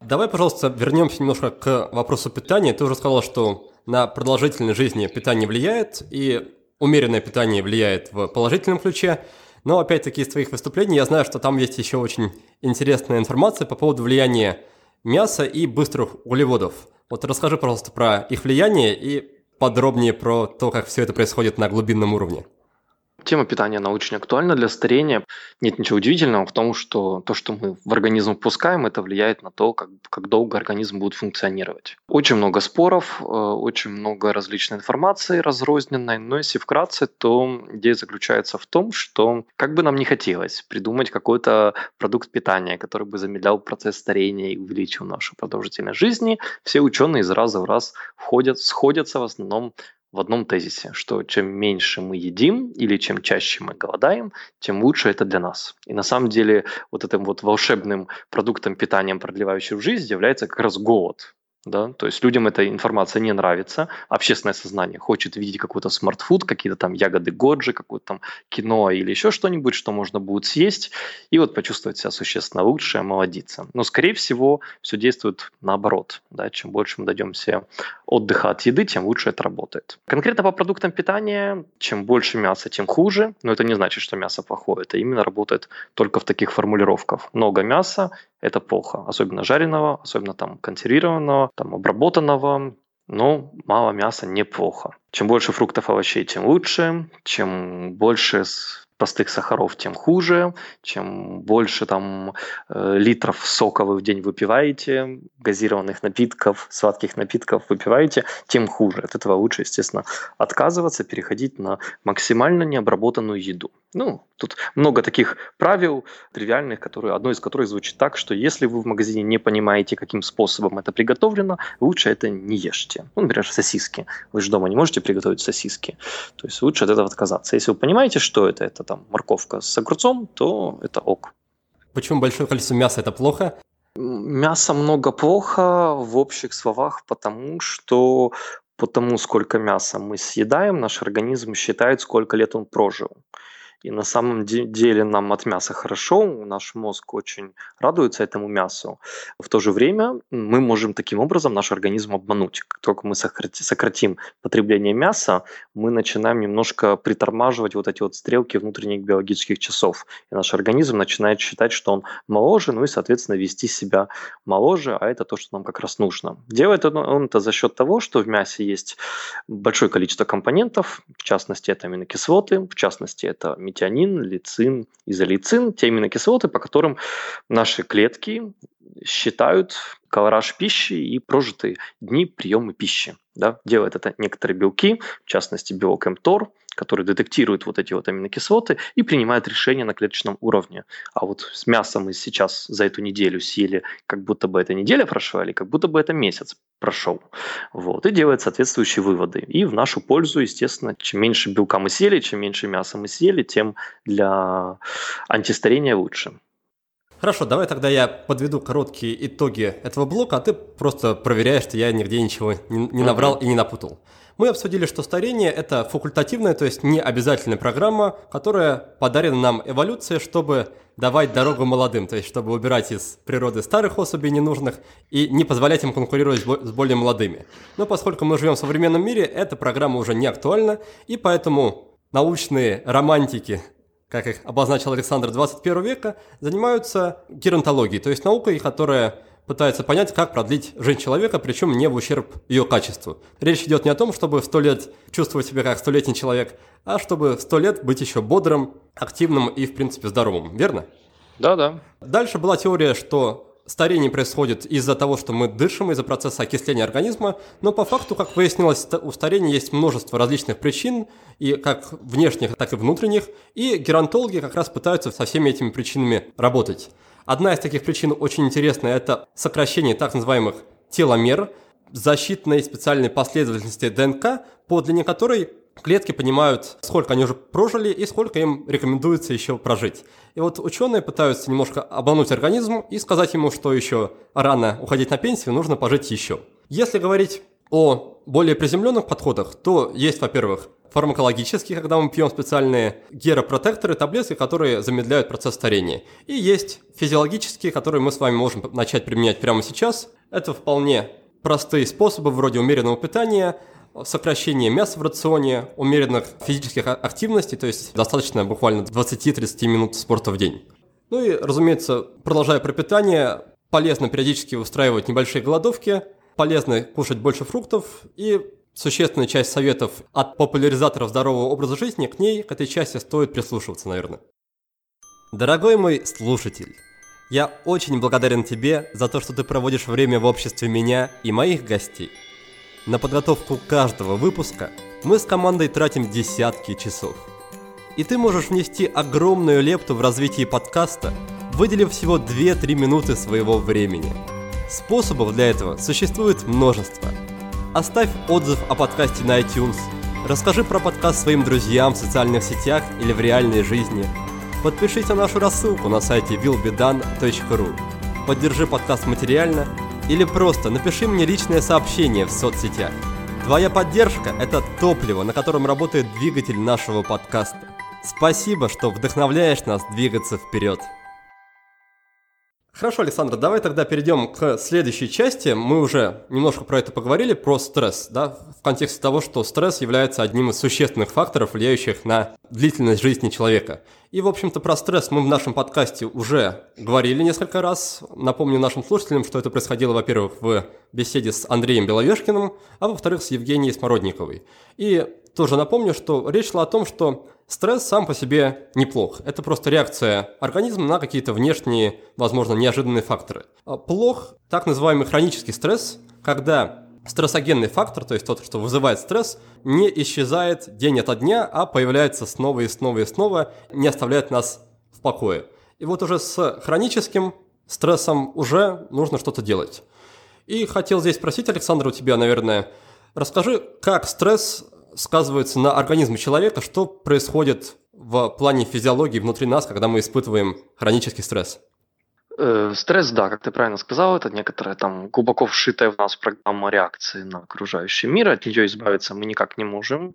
Давай, пожалуйста, вернемся немножко к вопросу питания. Ты уже сказал, что на продолжительность жизни питание влияет, и умеренное питание влияет в положительном ключе. Но опять-таки из твоих выступлений я знаю, что там есть еще очень интересная информация по поводу влияния мяса и быстрых углеводов. Вот расскажи, пожалуйста, про их влияние и подробнее про то, как все это происходит на глубинном уровне. Тема питания, она очень актуальна для старения. Нет ничего удивительного в том, что то, что мы в организм впускаем, это влияет на то, как, как долго организм будет функционировать. Очень много споров, э, очень много различной информации разрозненной, но если вкратце, то идея заключается в том, что как бы нам не хотелось придумать какой-то продукт питания, который бы замедлял процесс старения и увеличил нашу продолжительность жизни, все ученые из раза в раз входят, сходятся в основном в одном тезисе, что чем меньше мы едим или чем чаще мы голодаем, тем лучше это для нас. И на самом деле вот этим вот волшебным продуктом питания, продлевающим жизнь, является как раз голод. Да? То есть людям эта информация не нравится, общественное сознание хочет видеть какой-то смартфуд, какие-то там ягоды годжи, какое-то там кино или еще что-нибудь, что можно будет съесть, и вот почувствовать себя существенно лучше, омолодиться. Но, скорее всего, все действует наоборот. Да? Чем больше мы дадим себе отдыха от еды, тем лучше это работает. Конкретно по продуктам питания, чем больше мяса, тем хуже, но это не значит, что мясо плохое, это именно работает только в таких формулировках. Много мяса – это плохо, особенно жареного, особенно там консервированного, там обработанного, но мало мяса неплохо. Чем больше фруктов, овощей, тем лучше. Чем больше простых сахаров, тем хуже. Чем больше там э, литров сока вы в день выпиваете, газированных напитков, сладких напитков выпиваете, тем хуже. От этого лучше, естественно, отказываться, переходить на максимально необработанную еду. Ну, тут много таких правил тривиальных, которые, одно из которых звучит так, что если вы в магазине не понимаете, каким способом это приготовлено, лучше это не ешьте. Ну, например, сосиски. Вы же дома не можете приготовить сосиски. То есть лучше от этого отказаться. Если вы понимаете, что это, это там морковка с огурцом, то это ок. Почему большое количество мяса это плохо? Мясо много плохо в общих словах, потому что по тому, сколько мяса мы съедаем, наш организм считает, сколько лет он прожил. И на самом деле нам от мяса хорошо, наш мозг очень радуется этому мясу. В то же время мы можем таким образом наш организм обмануть. Как только мы сократим потребление мяса, мы начинаем немножко притормаживать вот эти вот стрелки внутренних биологических часов. И наш организм начинает считать, что он моложе, ну и, соответственно, вести себя моложе, а это то, что нам как раз нужно. Делает он это за счет того, что в мясе есть большое количество компонентов, в частности, это аминокислоты, в частности, это метионин, лицин, изолицин, те аминокислоты, по которым наши клетки считают колораж пищи и прожитые дни приема пищи. Да? Делают это некоторые белки, в частности белок МТОР, который детектирует вот эти вот аминокислоты и принимает решения на клеточном уровне. А вот с мясом мы сейчас за эту неделю съели, как будто бы эта неделя прошла, или как будто бы это месяц прошел. Вот, и делает соответствующие выводы. И в нашу пользу, естественно, чем меньше белка мы съели, чем меньше мяса мы съели, тем для антистарения лучше. Хорошо, давай тогда я подведу короткие итоги этого блока, а ты просто проверяешь, что я нигде ничего не, не набрал и не напутал. Мы обсудили, что старение – это факультативная, то есть не обязательная программа, которая подарена нам эволюцией, чтобы давать дорогу молодым, то есть чтобы убирать из природы старых особей ненужных и не позволять им конкурировать с более молодыми. Но поскольку мы живем в современном мире, эта программа уже не актуальна, и поэтому научные романтики как их обозначил Александр 21 века, занимаются геронтологией, то есть наукой, которая пытается понять, как продлить жизнь человека, причем не в ущерб ее качеству. Речь идет не о том, чтобы в 100 лет чувствовать себя как столетний человек, а чтобы в 100 лет быть еще бодрым, активным и, в принципе, здоровым. Верно? Да, да. Дальше была теория, что старение происходит из-за того, что мы дышим, из-за процесса окисления организма, но по факту, как выяснилось, у старения есть множество различных причин, и как внешних, так и внутренних, и геронтологи как раз пытаются со всеми этими причинами работать. Одна из таких причин очень интересная – это сокращение так называемых теломер, защитной специальной последовательности ДНК, по длине которой клетки понимают, сколько они уже прожили и сколько им рекомендуется еще прожить. И вот ученые пытаются немножко обмануть организм и сказать ему, что еще рано уходить на пенсию, нужно пожить еще. Если говорить о более приземленных подходах, то есть, во-первых, фармакологические, когда мы пьем специальные геропротекторы, таблетки, которые замедляют процесс старения. И есть физиологические, которые мы с вами можем начать применять прямо сейчас. Это вполне простые способы вроде умеренного питания, сокращения мяса в рационе, умеренных физических а-, активностей, то есть достаточно буквально 20-30 минут спорта в день. Ну и, разумеется, продолжая про питание, полезно периодически устраивать небольшие голодовки, полезно кушать больше фруктов и существенная часть советов от популяризаторов здорового образа жизни, к ней, к этой части стоит прислушиваться, наверное. Дорогой мой слушатель, я очень благодарен тебе за то, что ты проводишь время в обществе меня и моих гостей. На подготовку каждого выпуска мы с командой тратим десятки часов. И ты можешь внести огромную лепту в развитие подкаста, выделив всего 2-3 минуты своего времени. Способов для этого существует множество – Оставь отзыв о подкасте на iTunes. Расскажи про подкаст своим друзьям в социальных сетях или в реальной жизни. Подпишись на нашу рассылку на сайте willbedone.ru. Поддержи подкаст материально или просто напиши мне личное сообщение в соцсетях. Твоя поддержка – это топливо, на котором работает двигатель нашего подкаста. Спасибо, что вдохновляешь нас двигаться вперед. Хорошо, Александр, давай тогда перейдем к следующей части. Мы уже немножко про это поговорили, про стресс, да, в контексте того, что стресс является одним из существенных факторов, влияющих на длительность жизни человека. И, в общем-то, про стресс мы в нашем подкасте уже говорили несколько раз. Напомню нашим слушателям, что это происходило, во-первых, в беседе с Андреем Беловешкиным, а во-вторых, с Евгенией Смородниковой. И тоже напомню, что речь шла о том, что Стресс сам по себе неплох. Это просто реакция организма на какие-то внешние, возможно, неожиданные факторы. А плох так называемый хронический стресс, когда стрессогенный фактор, то есть тот, что вызывает стресс, не исчезает день ото дня, а появляется снова и снова и снова, не оставляет нас в покое. И вот уже с хроническим стрессом уже нужно что-то делать. И хотел здесь спросить, Александр, у тебя, наверное, расскажи, как стресс сказывается на организме человека, что происходит в плане физиологии внутри нас, когда мы испытываем хронический стресс? Э, стресс, да, как ты правильно сказал, это некоторая там глубоко вшитая в нас программа реакции на окружающий мир. От нее избавиться мы никак не можем.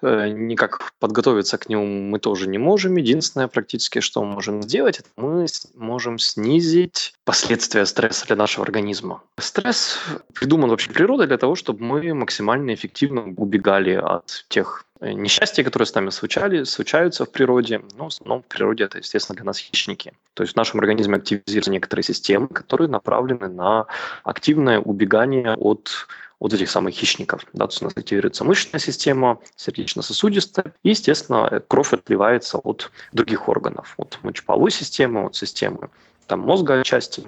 Э, никак подготовиться к нему мы тоже не можем. Единственное практически, что мы можем сделать, это мы можем снизить последствия стресса для нашего организма. Стресс придуман вообще природой для того, чтобы мы максимально эффективно убегали от тех несчастья, которые с нами случали, случаются в природе, но в в природе это, естественно, для нас хищники. То есть в нашем организме активизируются некоторые системы, которые направлены на активное убегание от от этих самых хищников. Да, то есть у нас активируется мышечная система, сердечно-сосудистая, и, естественно, кровь отливается от других органов, от мочеполовой системы, от системы там, мозга отчасти,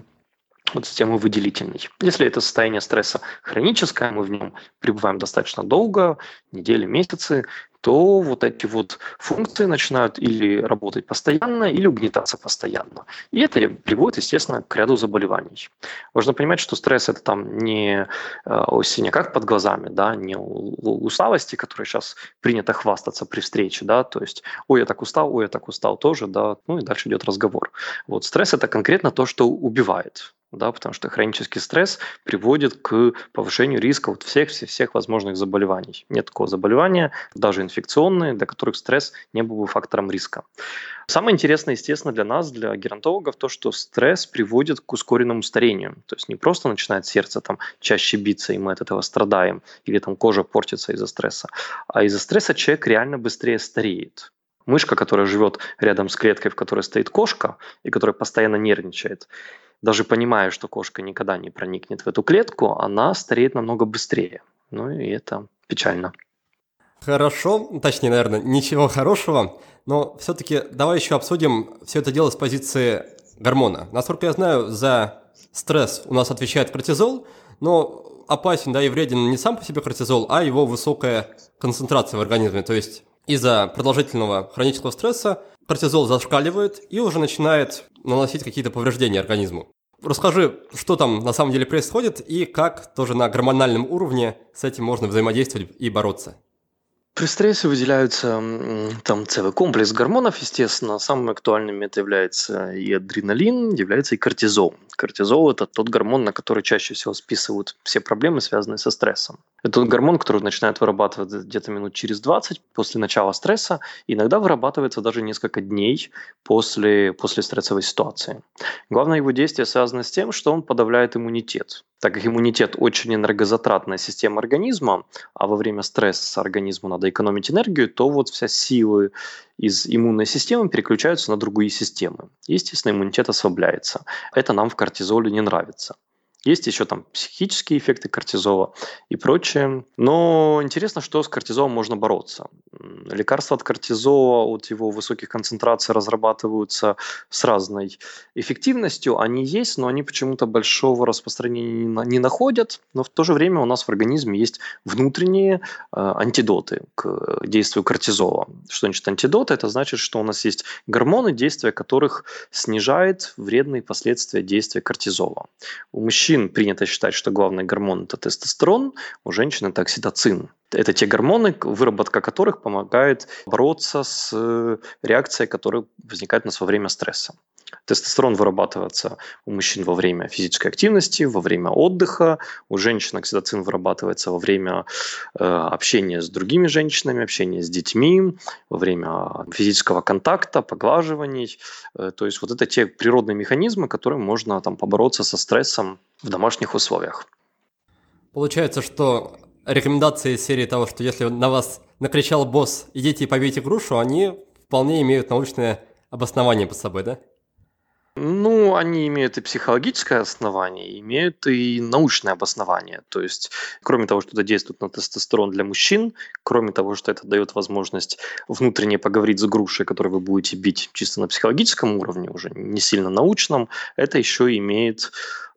от системы выделительной. Если это состояние стресса хроническое, мы в нем пребываем достаточно долго, недели, месяцы, то вот эти вот функции начинают или работать постоянно, или угнетаться постоянно. И это приводит, естественно, к ряду заболеваний. Важно понимать, что стресс – это там не о синяках под глазами, да, не усталости, которой сейчас принято хвастаться при встрече, да, то есть «ой, я так устал, ой, я так устал тоже», да, ну и дальше идет разговор. Вот стресс – это конкретно то, что убивает, да, потому что хронический стресс приводит к повышению риска вот всех, всех, всех возможных заболеваний. Нет такого заболевания, даже инфекционные, для которых стресс не был бы фактором риска. Самое интересное, естественно, для нас, для геронтологов, то, что стресс приводит к ускоренному старению. То есть не просто начинает сердце там чаще биться, и мы от этого страдаем, или там кожа портится из-за стресса, а из-за стресса человек реально быстрее стареет мышка, которая живет рядом с клеткой, в которой стоит кошка, и которая постоянно нервничает, даже понимая, что кошка никогда не проникнет в эту клетку, она стареет намного быстрее. Ну и это печально. Хорошо, точнее, наверное, ничего хорошего, но все-таки давай еще обсудим все это дело с позиции гормона. Насколько я знаю, за стресс у нас отвечает кортизол, но опасен, да, и вреден не сам по себе кортизол, а его высокая концентрация в организме. То есть из-за продолжительного хронического стресса кортизол зашкаливает и уже начинает наносить какие-то повреждения организму. Расскажи, что там на самом деле происходит и как тоже на гормональном уровне с этим можно взаимодействовать и бороться. При стрессе выделяются там целый комплекс гормонов, естественно. Самыми актуальными это является и адреналин, является и кортизол. Кортизол – это тот гормон, на который чаще всего списывают все проблемы, связанные со стрессом. Это гормон, который начинает вырабатываться где-то минут через 20 после начала стресса, иногда вырабатывается даже несколько дней после, после стрессовой ситуации. Главное его действие связано с тем, что он подавляет иммунитет. Так как иммунитет очень энергозатратная система организма, а во время стресса организму надо экономить энергию, то вот вся силы из иммунной системы переключаются на другие системы. Естественно, иммунитет ослабляется. Это нам в кортизоле не нравится. Есть еще там психические эффекты кортизола и прочее. Но интересно, что с кортизолом можно бороться. Лекарства от кортизола, от его высоких концентраций разрабатываются с разной эффективностью. Они есть, но они почему-то большого распространения не находят. Но в то же время у нас в организме есть внутренние э, антидоты к действию кортизола. Что значит антидоты? Это значит, что у нас есть гормоны, действия которых снижает вредные последствия действия кортизола. У мужчин мужчин принято считать, что главный гормон – это тестостерон, у женщин – это окситоцин. Это те гормоны, выработка которых помогает бороться с э, реакцией, которая возникает у нас во время стресса. Тестостерон вырабатывается у мужчин во время физической активности, во время отдыха. У женщин окситоцин вырабатывается во время э, общения с другими женщинами, общения с детьми, во время физического контакта, поглаживаний. Э, то есть вот это те природные механизмы, которыми можно там побороться со стрессом в домашних условиях. Получается, что рекомендации серии того, что если на вас накричал босс, идите и побейте грушу, они вполне имеют научное обоснование под собой, да? Ну, они имеют и психологическое основание, имеют и научное обоснование. То есть, кроме того, что это действует на тестостерон для мужчин, кроме того, что это дает возможность внутренне поговорить с грушей, которую вы будете бить чисто на психологическом уровне, уже не сильно научном, это еще имеет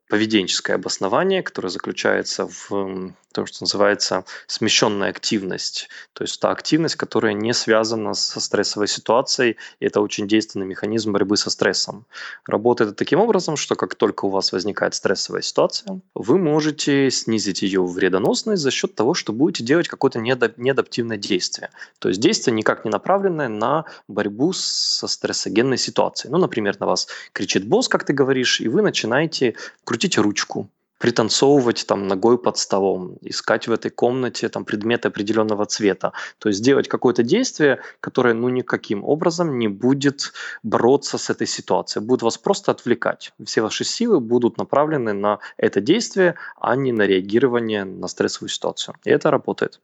поведенческое обоснование, которое заключается в то, что называется смещенная активность. То есть та активность, которая не связана со стрессовой ситуацией, и это очень действенный механизм борьбы со стрессом. Работает это таким образом, что как только у вас возникает стрессовая ситуация, вы можете снизить ее вредоносность за счет того, что будете делать какое-то неадаптивное действие. То есть действие никак не направленное на борьбу со стрессогенной ситуацией. Ну, например, на вас кричит босс, как ты говоришь, и вы начинаете крутить ручку, пританцовывать там ногой под столом, искать в этой комнате там предметы определенного цвета. То есть делать какое-то действие, которое ну никаким образом не будет бороться с этой ситуацией, будет вас просто отвлекать. Все ваши силы будут направлены на это действие, а не на реагирование на стрессовую ситуацию. И это работает.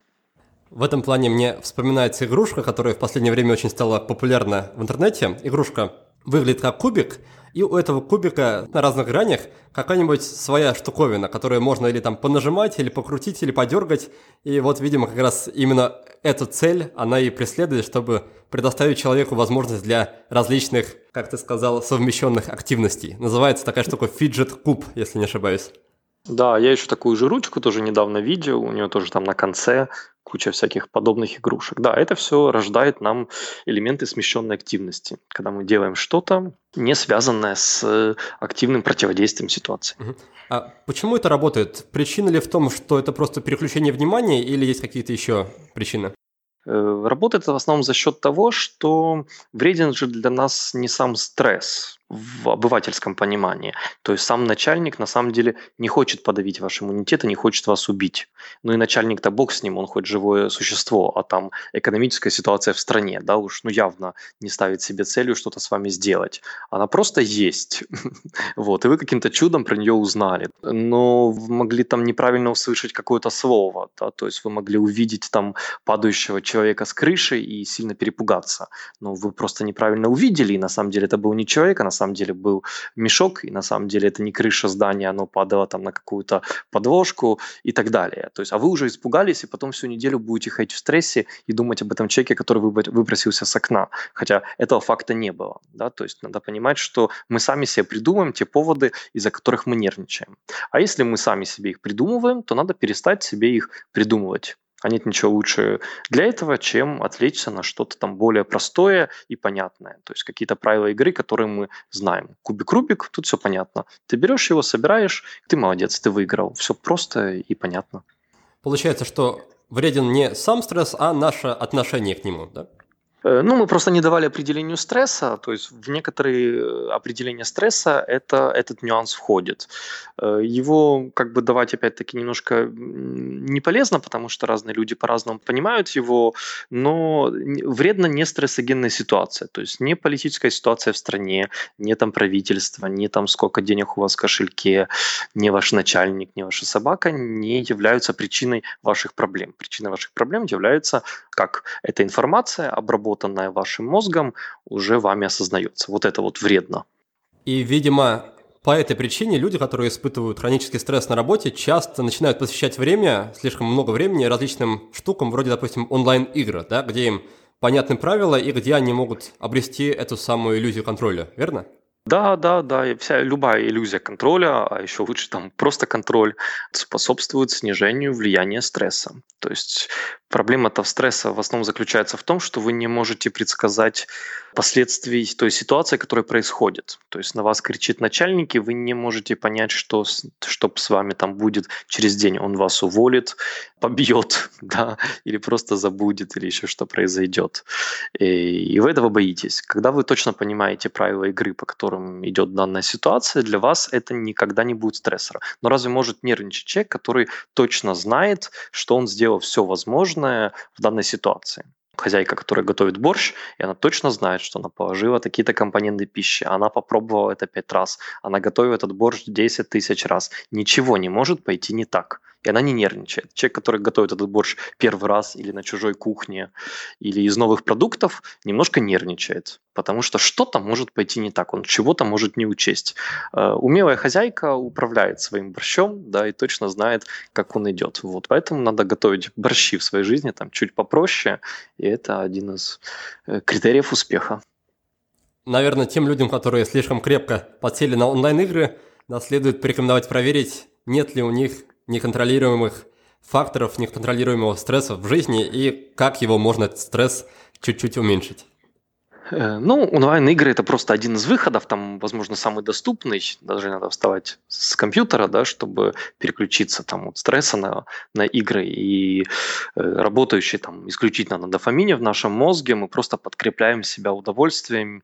В этом плане мне вспоминается игрушка, которая в последнее время очень стала популярна в интернете. Игрушка выглядит как кубик, и у этого кубика на разных гранях какая-нибудь своя штуковина, которую можно или там понажимать, или покрутить, или подергать. И вот, видимо, как раз именно эту цель она и преследует, чтобы предоставить человеку возможность для различных, как ты сказал, совмещенных активностей. Называется такая штука фиджет куб, если не ошибаюсь. Да, я еще такую же ручку тоже недавно видел, у нее тоже там на конце куча всяких подобных игрушек. Да, это все рождает нам элементы смещенной активности, когда мы делаем что-то, не связанное с активным противодействием ситуации. А почему это работает? Причина ли в том, что это просто переключение внимания или есть какие-то еще причины? Э, работает это в основном за счет того, что вреден же для нас не сам стресс, в обывательском понимании. То есть сам начальник на самом деле не хочет подавить ваш иммунитет и не хочет вас убить. Ну и начальник-то бог с ним, он хоть живое существо, а там экономическая ситуация в стране, да, уж ну явно не ставит себе целью что-то с вами сделать. Она просто есть. вот, и вы каким-то чудом про нее узнали. Но вы могли там неправильно услышать какое-то слово, да, то есть вы могли увидеть там падающего человека с крыши и сильно перепугаться. Но вы просто неправильно увидели, и на самом деле это был не человек, а на самом деле был мешок, и на самом деле это не крыша здания, оно падало там на какую-то подложку и так далее. То есть, а вы уже испугались, и потом всю неделю будете ходить в стрессе и думать об этом человеке, который выбросился с окна. Хотя этого факта не было. Да? То есть надо понимать, что мы сами себе придумаем те поводы, из-за которых мы нервничаем. А если мы сами себе их придумываем, то надо перестать себе их придумывать. А нет ничего лучше для этого, чем отвлечься на что-то там более простое и понятное. То есть какие-то правила игры, которые мы знаем. Кубик-рубик, тут все понятно. Ты берешь его, собираешь, ты молодец, ты выиграл. Все просто и понятно. Получается, что вреден не сам стресс, а наше отношение к нему, да? Э, ну, мы просто не давали определению стресса, то есть в некоторые э, определения стресса это, этот нюанс входит. Э, его как бы давать опять-таки немножко не полезно, потому что разные люди по-разному понимают его, но вредно не стрессогенная ситуация, то есть не политическая ситуация в стране, не там правительство, не там сколько денег у вас в кошельке, не ваш начальник, не ваша собака не являются причиной ваших проблем. Причиной ваших проблем является как эта информация, обработка обработанное вашим мозгом, уже вами осознается. Вот это вот вредно. И, видимо, по этой причине люди, которые испытывают хронический стресс на работе, часто начинают посвящать время, слишком много времени различным штукам, вроде, допустим, онлайн-игр, да, где им понятны правила и где они могут обрести эту самую иллюзию контроля, верно? Да, да, да, и вся любая иллюзия контроля, а еще лучше там просто контроль, способствует снижению влияния стресса. То есть проблема-то стресса в основном заключается в том, что вы не можете предсказать последствий той ситуации, которая происходит. То есть на вас кричит начальник, и вы не можете понять, что, что с вами там будет через день. Он вас уволит, побьет, да, или просто забудет, или еще что произойдет. И, и вы этого боитесь. Когда вы точно понимаете правила игры, по которым идет данная ситуация, для вас это никогда не будет стрессора. Но разве может нервничать человек, который точно знает, что он сделал все возможное в данной ситуации? Хозяйка, которая готовит борщ, и она точно знает, что она положила такие-то компоненты пищи. Она попробовала это пять раз. Она готовит этот борщ 10 тысяч раз. Ничего не может пойти не так и она не нервничает. Человек, который готовит этот борщ первый раз или на чужой кухне, или из новых продуктов, немножко нервничает, потому что что-то может пойти не так, он чего-то может не учесть. Э, умелая хозяйка управляет своим борщом, да, и точно знает, как он идет. Вот, поэтому надо готовить борщи в своей жизни там чуть попроще, и это один из э, критериев успеха. Наверное, тем людям, которые слишком крепко подсели на онлайн-игры, нас следует порекомендовать проверить, нет ли у них неконтролируемых факторов неконтролируемого стресса в жизни и как его можно стресс чуть-чуть уменьшить? Э, ну, онлайн-игры это просто один из выходов, там, возможно, самый доступный. Даже надо вставать с компьютера, да, чтобы переключиться там от стресса на, на игры. И э, работающий там исключительно на дофамине в нашем мозге, мы просто подкрепляем себя удовольствием,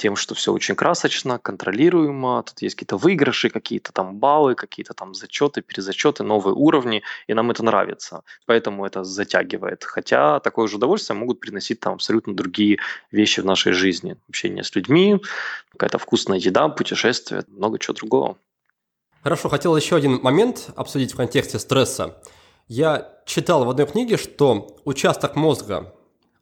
тем, что все очень красочно, контролируемо, тут есть какие-то выигрыши, какие-то там баллы, какие-то там зачеты, перезачеты, новые уровни, и нам это нравится. Поэтому это затягивает. Хотя такое же удовольствие могут приносить там абсолютно другие вещи в нашей жизни. Общение с людьми, какая-то вкусная еда, путешествия, много чего другого. Хорошо, хотел еще один момент обсудить в контексте стресса. Я читал в одной книге, что участок мозга,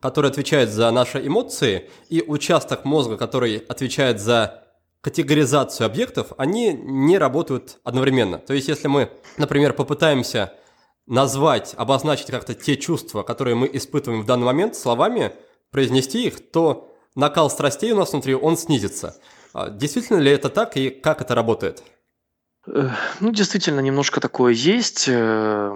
который отвечает за наши эмоции, и участок мозга, который отвечает за категоризацию объектов, они не работают одновременно. То есть, если мы, например, попытаемся назвать, обозначить как-то те чувства, которые мы испытываем в данный момент словами, произнести их, то накал страстей у нас внутри, он снизится. А действительно ли это так и как это работает? Ну, действительно, немножко такое есть. Э,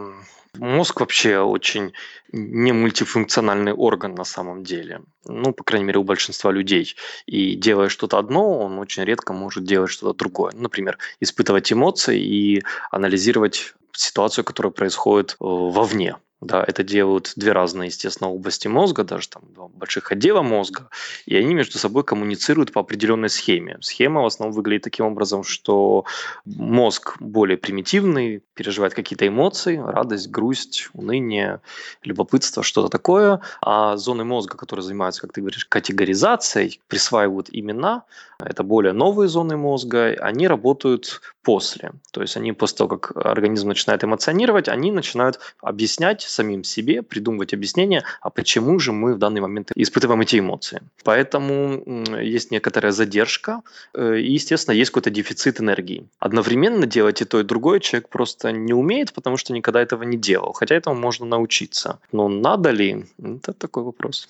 Мозг вообще очень не мультифункциональный орган на самом деле. Ну, по крайней мере, у большинства людей. И делая что-то одно, он очень редко может делать что-то другое. Например, испытывать эмоции и анализировать ситуацию, которая происходит э, вовне. Да, это делают две разные, естественно, области мозга, даже там два больших отдела мозга, и они между собой коммуницируют по определенной схеме. Схема в основном выглядит таким образом, что мозг более примитивный, переживает какие-то эмоции, радость, грусть, уныние, любопытство, что-то такое, а зоны мозга, которые занимаются, как ты говоришь, категоризацией, присваивают имена, это более новые зоны мозга, они работают после. То есть они после того, как организм начинает эмоционировать, они начинают объяснять самим себе, придумывать объяснение, а почему же мы в данный момент испытываем эти эмоции. Поэтому есть некоторая задержка, э, и, естественно, есть какой-то дефицит энергии. Одновременно делать и то, и другое человек просто не умеет, потому что никогда этого не делал. Хотя этому можно научиться. Но надо ли? Это такой вопрос.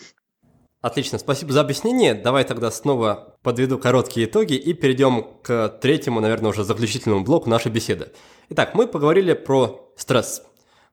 Отлично, спасибо за объяснение. Давай тогда снова подведу короткие итоги и перейдем к третьему, наверное, уже заключительному блоку нашей беседы. Итак, мы поговорили про стресс.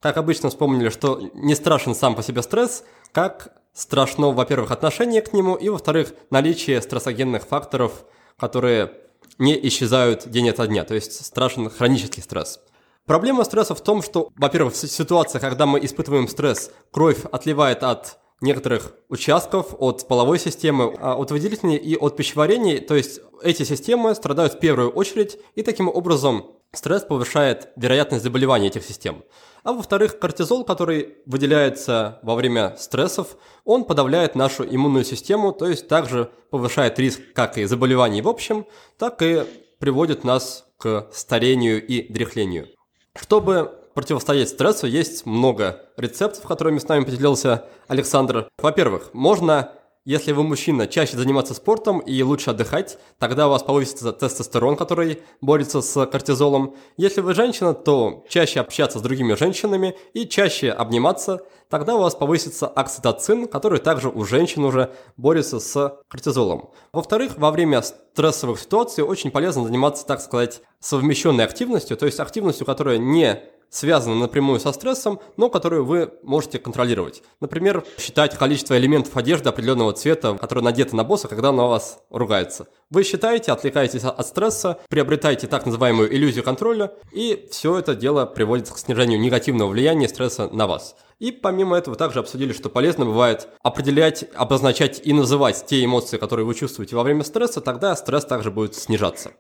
Как обычно, вспомнили, что не страшен сам по себе стресс, как страшно, во-первых, отношение к нему, и, во-вторых, наличие стрессогенных факторов, которые не исчезают день ото дня, то есть страшен хронический стресс. Проблема стресса в том, что, во-первых, в ситуации, когда мы испытываем стресс, кровь отливает от некоторых участков от половой системы, а от выделительной и от пищеварения. То есть эти системы страдают в первую очередь, и таким образом стресс повышает вероятность заболевания этих систем. А во-вторых, кортизол, который выделяется во время стрессов, он подавляет нашу иммунную систему, то есть также повышает риск как и заболеваний в общем, так и приводит нас к старению и дряхлению. Чтобы противостоять стрессу есть много рецептов, которыми с нами поделился Александр. Во-первых, можно если вы мужчина, чаще заниматься спортом и лучше отдыхать, тогда у вас повысится тестостерон, который борется с кортизолом. Если вы женщина, то чаще общаться с другими женщинами и чаще обниматься, тогда у вас повысится окситоцин, который также у женщин уже борется с кортизолом. Во-вторых, во время стрессовых ситуаций очень полезно заниматься, так сказать, совмещенной активностью, то есть активностью, которая не связаны напрямую со стрессом, но которую вы можете контролировать. Например, считать количество элементов одежды определенного цвета, которые надеты на босса, когда он на вас ругается. Вы считаете, отвлекаетесь от стресса, приобретаете так называемую иллюзию контроля, и все это дело приводит к снижению негативного влияния стресса на вас. И помимо этого также обсудили, что полезно бывает определять, обозначать и называть те эмоции, которые вы чувствуете во время стресса, тогда стресс также будет снижаться.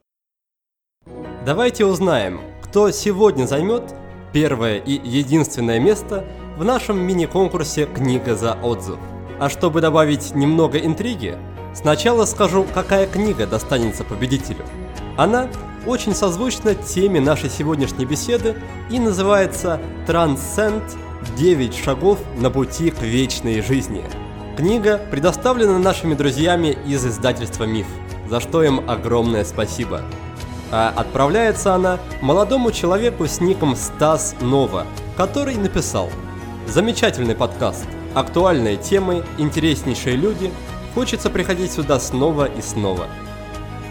Давайте узнаем, кто сегодня займет первое и единственное место в нашем мини-конкурсе «Книга за отзыв». А чтобы добавить немного интриги, сначала скажу, какая книга достанется победителю. Она очень созвучна теме нашей сегодняшней беседы и называется «Трансцент. 9 шагов на пути к вечной жизни». Книга предоставлена нашими друзьями из издательства «Миф», за что им огромное спасибо. А отправляется она молодому человеку с ником Стас Нова, который написал «Замечательный подкаст, актуальные темы, интереснейшие люди, хочется приходить сюда снова и снова».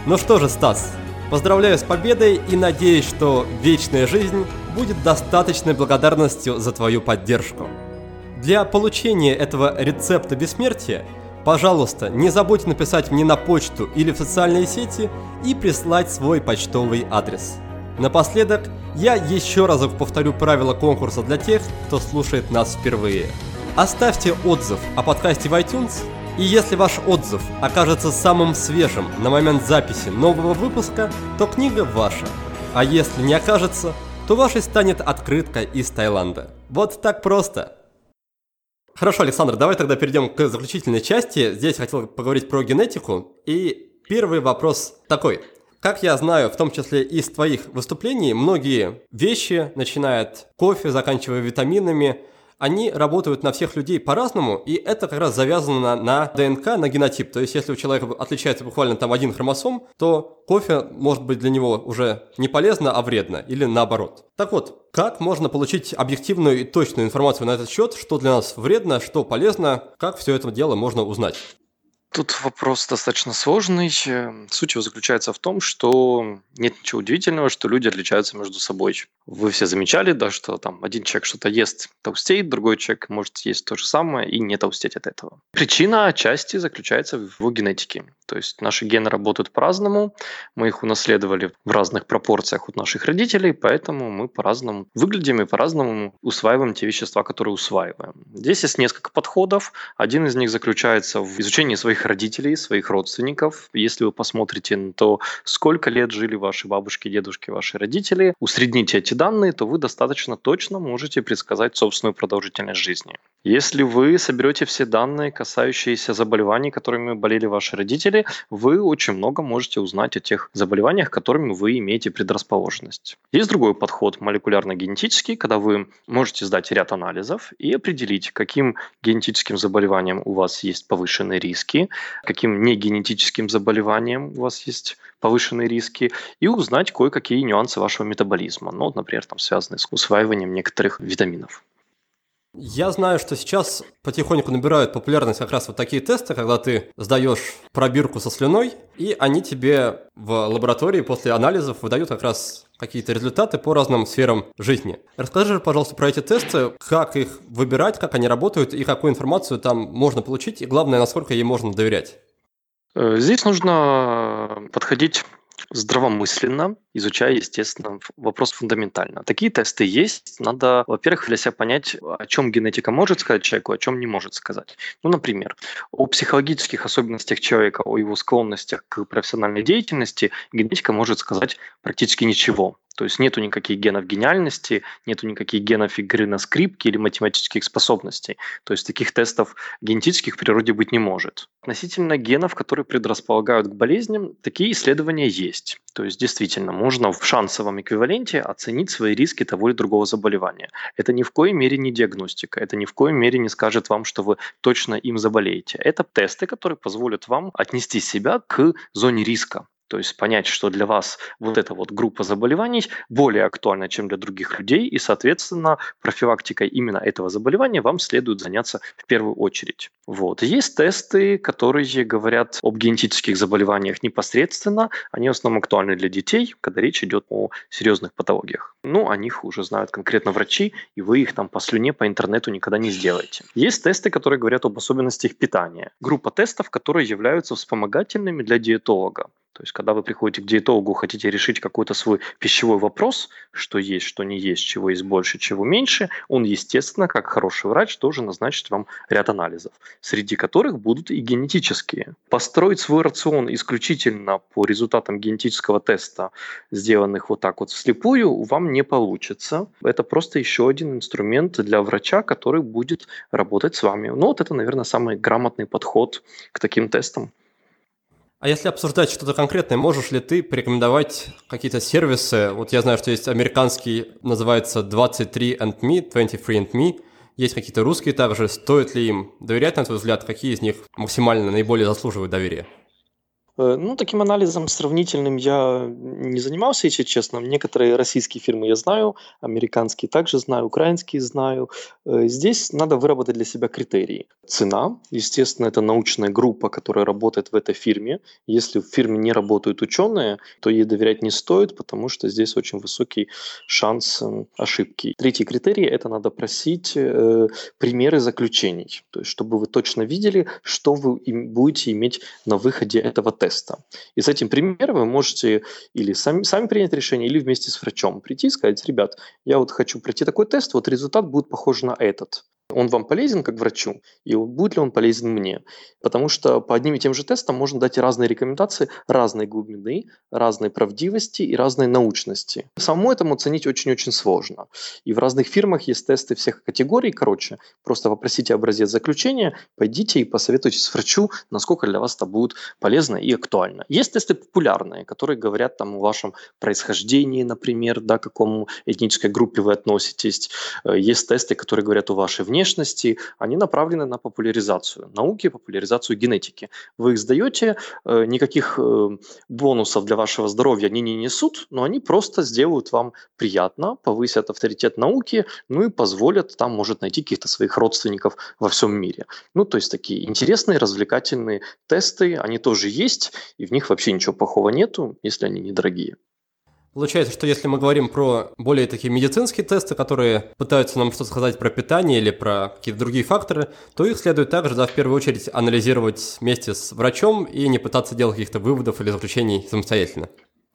Ну что же, Стас, поздравляю с победой и надеюсь, что вечная жизнь будет достаточной благодарностью за твою поддержку. Для получения этого рецепта бессмертия, пожалуйста, не забудь написать мне на почту или в социальные сети и прислать свой почтовый адрес. Напоследок, я еще разок повторю правила конкурса для тех, кто слушает нас впервые. Оставьте отзыв о подкасте в iTunes, и если ваш отзыв окажется самым свежим на момент записи нового выпуска, то книга ваша. А если не окажется, то вашей станет открытка из Таиланда. Вот так просто. Хорошо, Александр, давай тогда перейдем к заключительной части. Здесь хотел поговорить про генетику. И первый вопрос такой. Как я знаю, в том числе из твоих выступлений, многие вещи, начиная от кофе, заканчивая витаминами, они работают на всех людей по-разному, и это как раз завязано на, ДНК, на генотип. То есть, если у человека отличается буквально там один хромосом, то кофе может быть для него уже не полезно, а вредно, или наоборот. Так вот, как можно получить объективную и точную информацию на этот счет, что для нас вредно, что полезно, как все это дело можно узнать? Тут вопрос достаточно сложный. Суть его заключается в том, что нет ничего удивительного, что люди отличаются между собой. Вы все замечали, да, что там один человек что-то ест, толстеет, другой человек может есть то же самое и не толстеть от этого. Причина отчасти заключается в генетике. То есть наши гены работают по-разному, мы их унаследовали в разных пропорциях от наших родителей, поэтому мы по-разному выглядим и по-разному усваиваем те вещества, которые усваиваем. Здесь есть несколько подходов. Один из них заключается в изучении своих родителей, своих родственников. Если вы посмотрите на то, сколько лет жили ваши бабушки, дедушки, ваши родители, усредните эти данные, то вы достаточно точно можете предсказать собственную продолжительность жизни. Если вы соберете все данные, касающиеся заболеваний, которыми болели ваши родители, вы очень много можете узнать о тех заболеваниях, которыми вы имеете предрасположенность. Есть другой подход, молекулярно-генетический, когда вы можете сдать ряд анализов и определить, каким генетическим заболеваниям у вас есть повышенные риски, каким негенетическим заболеваниям у вас есть повышенные риски, и узнать кое-какие нюансы вашего метаболизма, ну, например, там, связанные с усваиванием некоторых витаминов. Я знаю, что сейчас потихоньку набирают популярность как раз вот такие тесты, когда ты сдаешь пробирку со слюной, и они тебе в лаборатории после анализов выдают как раз какие-то результаты по разным сферам жизни. Расскажи, пожалуйста, про эти тесты, как их выбирать, как они работают и какую информацию там можно получить, и главное, насколько ей можно доверять. Э, здесь нужно подходить здравомысленно, изучая, естественно, вопрос фундаментально. Такие тесты есть. Надо, во-первых, для себя понять, о чем генетика может сказать человеку, о чем не может сказать. Ну, например, о психологических особенностях человека, о его склонностях к профессиональной деятельности генетика может сказать практически ничего. То есть нету никаких генов гениальности, нету никаких генов игры на скрипке или математических способностей. То есть таких тестов генетических в природе быть не может. Относительно генов, которые предрасполагают к болезням, такие исследования есть. То есть действительно можно в шансовом эквиваленте оценить свои риски того или другого заболевания. Это ни в коей мере не диагностика, это ни в коей мере не скажет вам, что вы точно им заболеете. Это тесты, которые позволят вам отнести себя к зоне риска. То есть понять, что для вас вот эта вот группа заболеваний более актуальна, чем для других людей, и, соответственно, профилактикой именно этого заболевания вам следует заняться в первую очередь. Вот. Есть тесты, которые говорят об генетических заболеваниях непосредственно. Они в основном актуальны для детей, когда речь идет о серьезных патологиях. Ну, о них уже знают конкретно врачи, и вы их там по слюне, по интернету никогда не сделаете. Есть тесты, которые говорят об особенностях питания. Группа тестов, которые являются вспомогательными для диетолога. То есть, когда вы приходите к диетологу, хотите решить какой-то свой пищевой вопрос, что есть, что не есть, чего есть больше, чего меньше, он, естественно, как хороший врач, тоже назначит вам ряд анализов, среди которых будут и генетические. Построить свой рацион исключительно по результатам генетического теста, сделанных вот так вот вслепую, вам не получится. Это просто еще один инструмент для врача, который будет работать с вами. Ну, вот это, наверное, самый грамотный подход к таким тестам. А если обсуждать что-то конкретное, можешь ли ты порекомендовать какие-то сервисы? Вот я знаю, что есть американский, называется 23andMe, 23andMe. Есть какие-то русские также. Стоит ли им доверять, на твой взгляд? Какие из них максимально наиболее заслуживают доверия? Э, ну, таким анализом сравнительным я не занимался, если честно. Некоторые российские фирмы я знаю, американские также знаю, украинские знаю. Э, здесь надо выработать для себя критерии. Цена, естественно, это научная группа, которая работает в этой фирме. Если в фирме не работают ученые, то ей доверять не стоит, потому что здесь очень высокий шанс э, ошибки. Третий критерий – это надо просить э, примеры заключений, то есть чтобы вы точно видели, что вы будете иметь на выходе этого теста. И с этим примером вы можете или сами, сами принять решение, или вместе с врачом прийти и сказать, ребят, я вот хочу пройти такой тест, вот результат будет похож на этот он вам полезен как врачу, и будет ли он полезен мне. Потому что по одним и тем же тестам можно дать разные рекомендации разной глубины, разной правдивости и разной научности. Самому этому оценить очень-очень сложно. И в разных фирмах есть тесты всех категорий. Короче, просто попросите образец заключения, пойдите и посоветуйтесь с врачу, насколько для вас это будет полезно и актуально. Есть тесты популярные, которые говорят там о вашем происхождении, например, да, к какому этнической группе вы относитесь. Э, есть тесты, которые говорят о вашей внешности, внешности, они направлены на популяризацию науки, популяризацию генетики. Вы их сдаете, э, никаких э, бонусов для вашего здоровья они не несут, но они просто сделают вам приятно, повысят авторитет науки, ну и позволят там, может, найти каких-то своих родственников во всем мире. Ну, то есть такие интересные, развлекательные тесты, они тоже есть, и в них вообще ничего плохого нету, если они недорогие. Получается, что если мы говорим про более такие медицинские тесты, которые пытаются нам что-то сказать про питание или про какие-то другие факторы, то их следует также, да, в первую очередь, анализировать вместе с врачом и не пытаться делать каких-то выводов или заключений самостоятельно.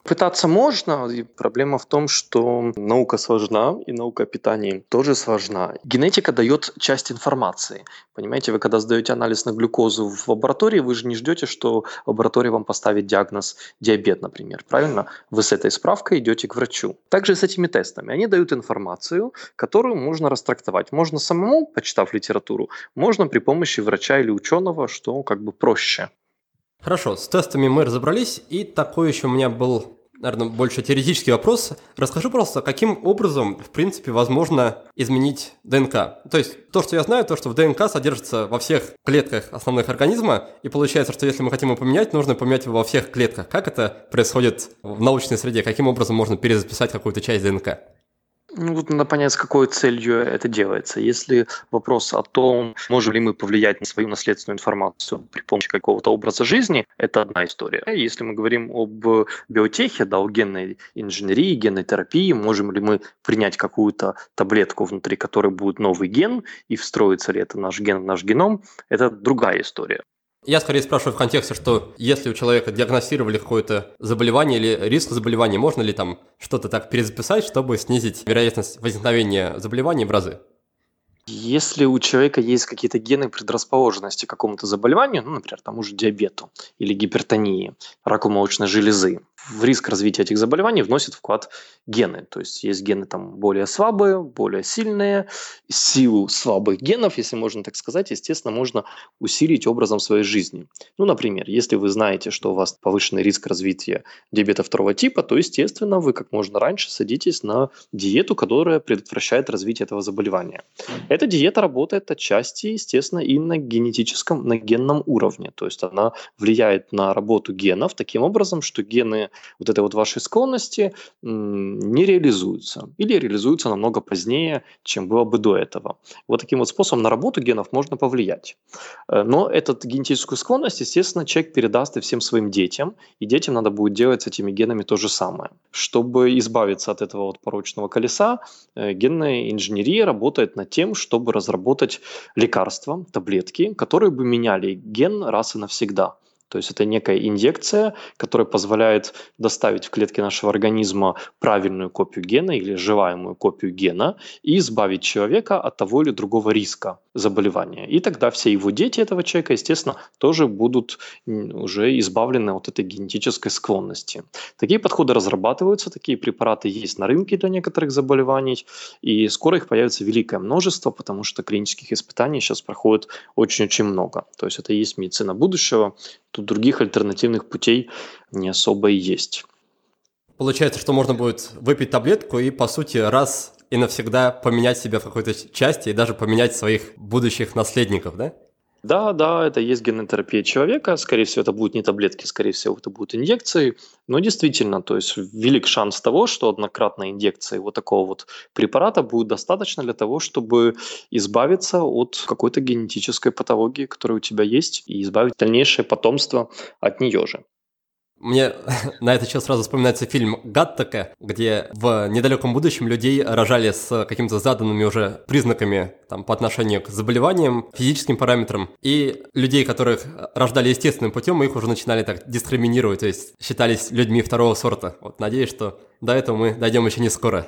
Пытаться можно, и проблема в том, что наука сложна, и наука о питании тоже сложна. Генетика дает часть информации. Понимаете, вы когда сдаете анализ на глюкозу в лаборатории, вы же не ждете, что лаборатория вам поставит диагноз диабет, например, правильно? Вы с этой справкой идете к врачу. Также с этими тестами. Они дают информацию, которую можно растрактовать. Можно самому, почитав литературу, можно при помощи врача или ученого, что как бы проще. Хорошо, с тестами мы разобрались, и такой еще у меня был наверное, больше теоретический вопрос. Расскажи просто, каким образом, в принципе, возможно изменить ДНК? То есть, то, что я знаю, то, что в ДНК содержится во всех клетках основных организма, и получается, что если мы хотим его поменять, нужно поменять его во всех клетках. Как это происходит в научной среде? Каким образом можно перезаписать какую-то часть ДНК? Ну, вот надо понять, с какой целью это делается. Если вопрос о том, можем ли мы повлиять на свою наследственную информацию при помощи какого-то образа жизни, это одна история. Если мы говорим об биотехе, да, о генной инженерии, генной терапии, можем ли мы принять какую-то таблетку, внутри которой будет новый ген, и встроится ли это наш ген в наш геном, это другая история. Я скорее спрашиваю в контексте, что если у человека диагностировали какое-то заболевание или риск заболевания, можно ли там что-то так перезаписать, чтобы снизить вероятность возникновения заболеваний в разы? Если у человека есть какие-то гены предрасположенности к какому-то заболеванию, ну, например, тому же диабету или гипертонии, раку молочной железы, в риск развития этих заболеваний вносит вклад гены. То есть есть гены там более слабые, более сильные. Силу слабых генов, если можно так сказать, естественно, можно усилить образом своей жизни. Ну, например, если вы знаете, что у вас повышенный риск развития диабета второго типа, то, естественно, вы как можно раньше садитесь на диету, которая предотвращает развитие этого заболевания. Эта диета работает отчасти, естественно, и на генетическом, на генном уровне. То есть она влияет на работу генов таким образом, что гены вот этой вот вашей склонности не реализуются или реализуются намного позднее, чем было бы до этого. Вот таким вот способом на работу генов можно повлиять. Э, но эту генетическую склонность, естественно, человек передаст и всем своим детям, и детям надо будет делать с этими генами то же самое. Чтобы избавиться от этого вот порочного колеса, э, генная инженерия работает над тем, чтобы разработать лекарства, таблетки, которые бы меняли ген раз и навсегда. То есть это некая инъекция, которая позволяет доставить в клетки нашего организма правильную копию гена или желаемую копию гена и избавить человека от того или другого риска заболевания. И тогда все его дети этого человека, естественно, тоже будут уже избавлены от этой генетической склонности. Такие подходы разрабатываются, такие препараты есть на рынке для некоторых заболеваний, и скоро их появится великое множество, потому что клинических испытаний сейчас проходит очень-очень много. То есть это и есть медицина будущего, тут других альтернативных путей не особо и есть. Получается, что можно будет выпить таблетку и, по сути, раз и навсегда поменять себя в какой-то части и даже поменять своих будущих наследников, да? Да, да, это есть генотерапия человека. Скорее всего, это будут не таблетки, скорее всего, это будут инъекции. Но действительно, то есть велик шанс того, что однократная инъекция вот такого вот препарата будет достаточно для того, чтобы избавиться от какой-то генетической патологии, которая у тебя есть, и избавить дальнейшее потомство от нее же. Мне на это сейчас сразу вспоминается фильм «Гаттака», где в недалеком будущем людей рожали с какими-то заданными уже признаками там, по отношению к заболеваниям, физическим параметрам, и людей, которых рождали естественным путем, их уже начинали так дискриминировать, то есть считались людьми второго сорта. Вот надеюсь, что до этого мы дойдем еще не скоро.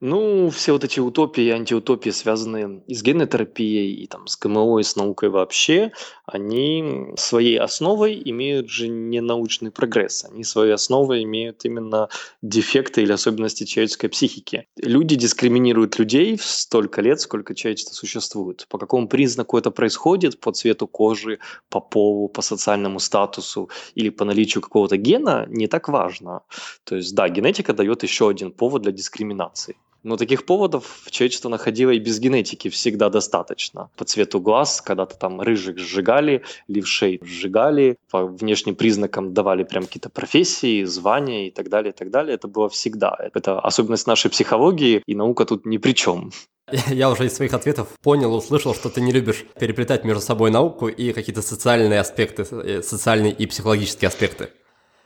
Ну, все вот эти утопии и антиутопии, связанные и с генотерапией, и там, с ГМО, и с наукой вообще, они своей основой имеют же не научный прогресс. Они своей основой имеют именно дефекты или особенности человеческой психики. Люди дискриминируют людей столько лет, сколько человечество существует. По какому признаку это происходит? По цвету кожи, по полу, по социальному статусу или по наличию какого-то гена не так важно. То есть, да, генетика дает еще один повод для дискриминации. Но таких поводов человечество находило и без генетики всегда достаточно. По цвету глаз, когда-то там рыжих сжигали, левшей сжигали, по внешним признакам давали прям какие-то профессии, звания и так далее, и так далее. Это было всегда. Это особенность нашей психологии, и наука тут ни при чем. Я уже из своих ответов понял, услышал, что ты не любишь переплетать между собой науку и какие-то социальные аспекты, э, социальные и психологические аспекты.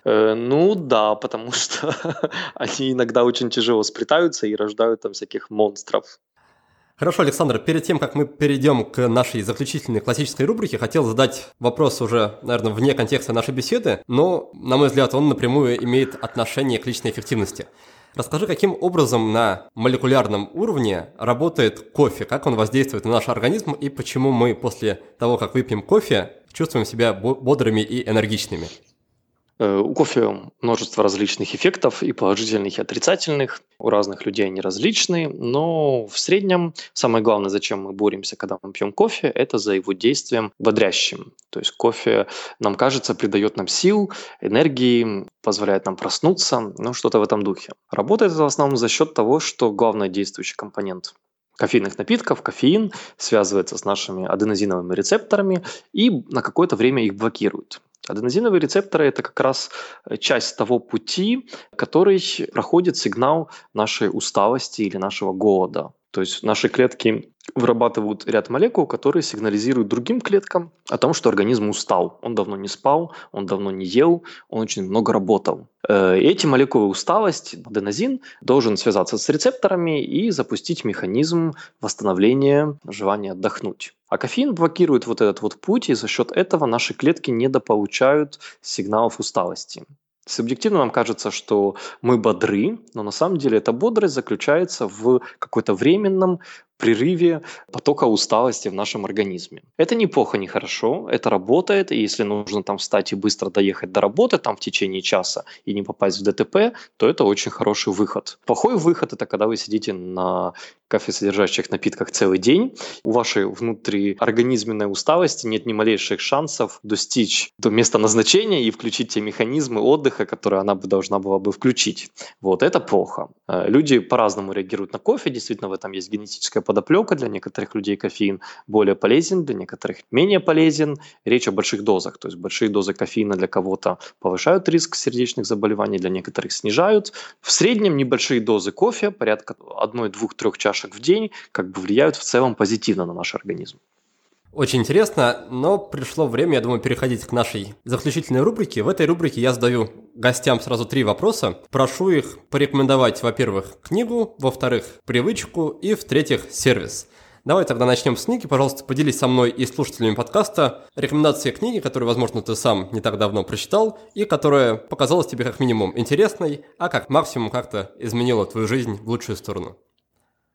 Э, ну да, потому что они иногда очень тяжело сплетаются и рождают там всяких монстров. Хорошо, Александр, перед тем, как мы перейдем к нашей заключительной классической рубрике, хотел задать вопрос уже, наверное, вне контекста нашей беседы, но, на мой взгляд, он напрямую имеет отношение к личной эффективности. Расскажи, каким образом на молекулярном уровне работает кофе, как он воздействует на наш организм и почему мы после того, как выпьем кофе, чувствуем себя бодрыми и энергичными. Э, у кофе множество различных эффектов, и положительных, и отрицательных. У разных людей они различные, но в среднем самое главное, зачем мы боремся, когда мы пьем кофе, это за его действием бодрящим. То есть кофе, нам кажется, придает нам сил, энергии, позволяет нам проснуться, ну что-то в этом духе. Работает это в основном за счет того, что главный действующий компонент кофейных напитков, кофеин, связывается с нашими аденозиновыми рецепторами и на какое-то время их блокирует. Аденозиновые рецепторы – это как раз э, часть того пути, который проходит сигнал нашей усталости или нашего голода. То есть наши клетки вырабатывают ряд молекул, которые сигнализируют другим клеткам о том, что организм устал. Он давно не спал, он давно не ел, он очень много работал. Э, эти молекулы усталости, аденозин, должен связаться с рецепторами и запустить механизм восстановления желания отдохнуть. А кофеин блокирует вот этот вот путь, и за счет этого наши клетки недополучают сигналов усталости. Субъективно нам кажется, что мы бодры, но на самом деле эта бодрость заключается в какой-то временном прерыве потока усталости в нашем организме. Это неплохо, не хорошо, это работает, и если нужно там встать и быстро доехать до работы там в течение часа и не попасть в ДТП, то это очень хороший выход. Плохой выход – это когда вы сидите на кофе-содержащих напитках целый день, у вашей внутриорганизменной усталости нет ни малейших шансов достичь до места назначения и включить те механизмы отдыха, которые она бы должна была бы включить. Вот, это плохо. Э, люди по-разному реагируют на кофе, действительно в этом есть генетическая подоплека. Для некоторых людей кофеин более полезен, для некоторых менее полезен. Речь о больших дозах, то есть большие дозы кофеина для кого-то повышают риск сердечных заболеваний, для некоторых снижают. В среднем небольшие дозы кофе, порядка 1-2-3 чашек в день, как бы влияют в целом позитивно на наш организм. Очень интересно, но пришло время, я думаю, переходить к нашей заключительной рубрике. В этой рубрике я задаю гостям сразу три вопроса. Прошу их порекомендовать, во-первых, книгу, во-вторых, привычку и, в-третьих, сервис. Давай тогда начнем с книги. Пожалуйста, поделись со мной и слушателями подкаста рекомендации книги, которую, возможно, ты сам не так давно прочитал, и которая показалась тебе как минимум интересной, а как максимум как-то изменила твою жизнь в лучшую сторону.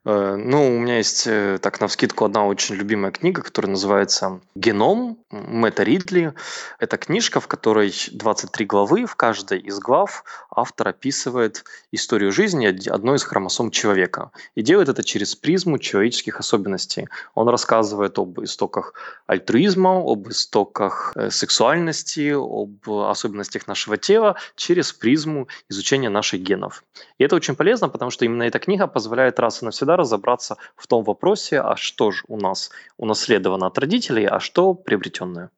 Э, ну, у меня есть, э, так, на вскидку одна очень любимая книга, которая называется «Геном» Мэтта Ридли. Это книжка, в которой 23 главы. В каждой из глав автор описывает историю жизни одной из хромосом человека. И делает это через призму человеческих особенностей. Он рассказывает об истоках альтруизма, об истоках э, сексуальности, об особенностях нашего тела через призму изучения наших генов. И это очень полезно, потому что именно эта книга позволяет раз и навсегда разобраться в том вопросе, а что же у нас унаследовано от родителей, а что приобретенное.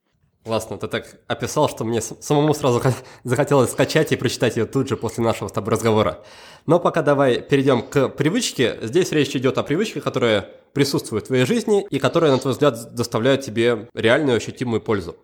Классно, ты так описал, что мне самому сразу захотелось скачать и прочитать ее тут же после нашего с тобой разговора. Но пока давай перейдем к привычке. Здесь речь идет о привычке, которая присутствует в твоей жизни и которая, на твой взгляд, доставляет тебе реальную ощутимую пользу.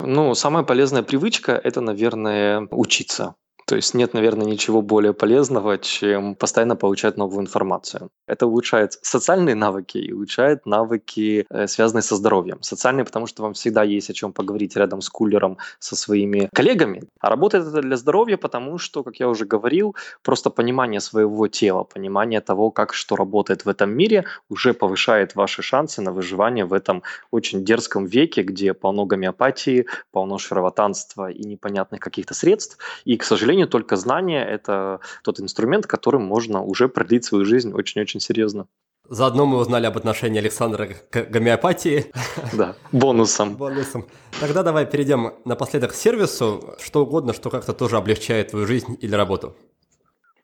Ну, самая полезная привычка – это, наверное, учиться. То есть нет, наверное, ничего более полезного, чем постоянно получать новую информацию. Это улучшает социальные навыки и улучшает навыки, э, связанные со здоровьем. Социальные, потому что вам всегда есть о чем поговорить рядом с кулером, со своими коллегами. А работает это для здоровья, потому что, как я уже говорил, просто понимание своего тела, понимание того, как что работает в этом мире, уже повышает ваши шансы на выживание в этом очень дерзком веке, где полно гомеопатии, полно шарлатанства и непонятных каких-то средств. И, к сожалению, сожалению, только знание – это тот инструмент, которым можно уже продлить свою жизнь очень-очень серьезно. Заодно мы узнали об отношении Александра к гомеопатии. Да, бонусом. Бонусом. Тогда давай перейдем напоследок к сервису, что угодно, что как-то тоже облегчает твою жизнь или работу.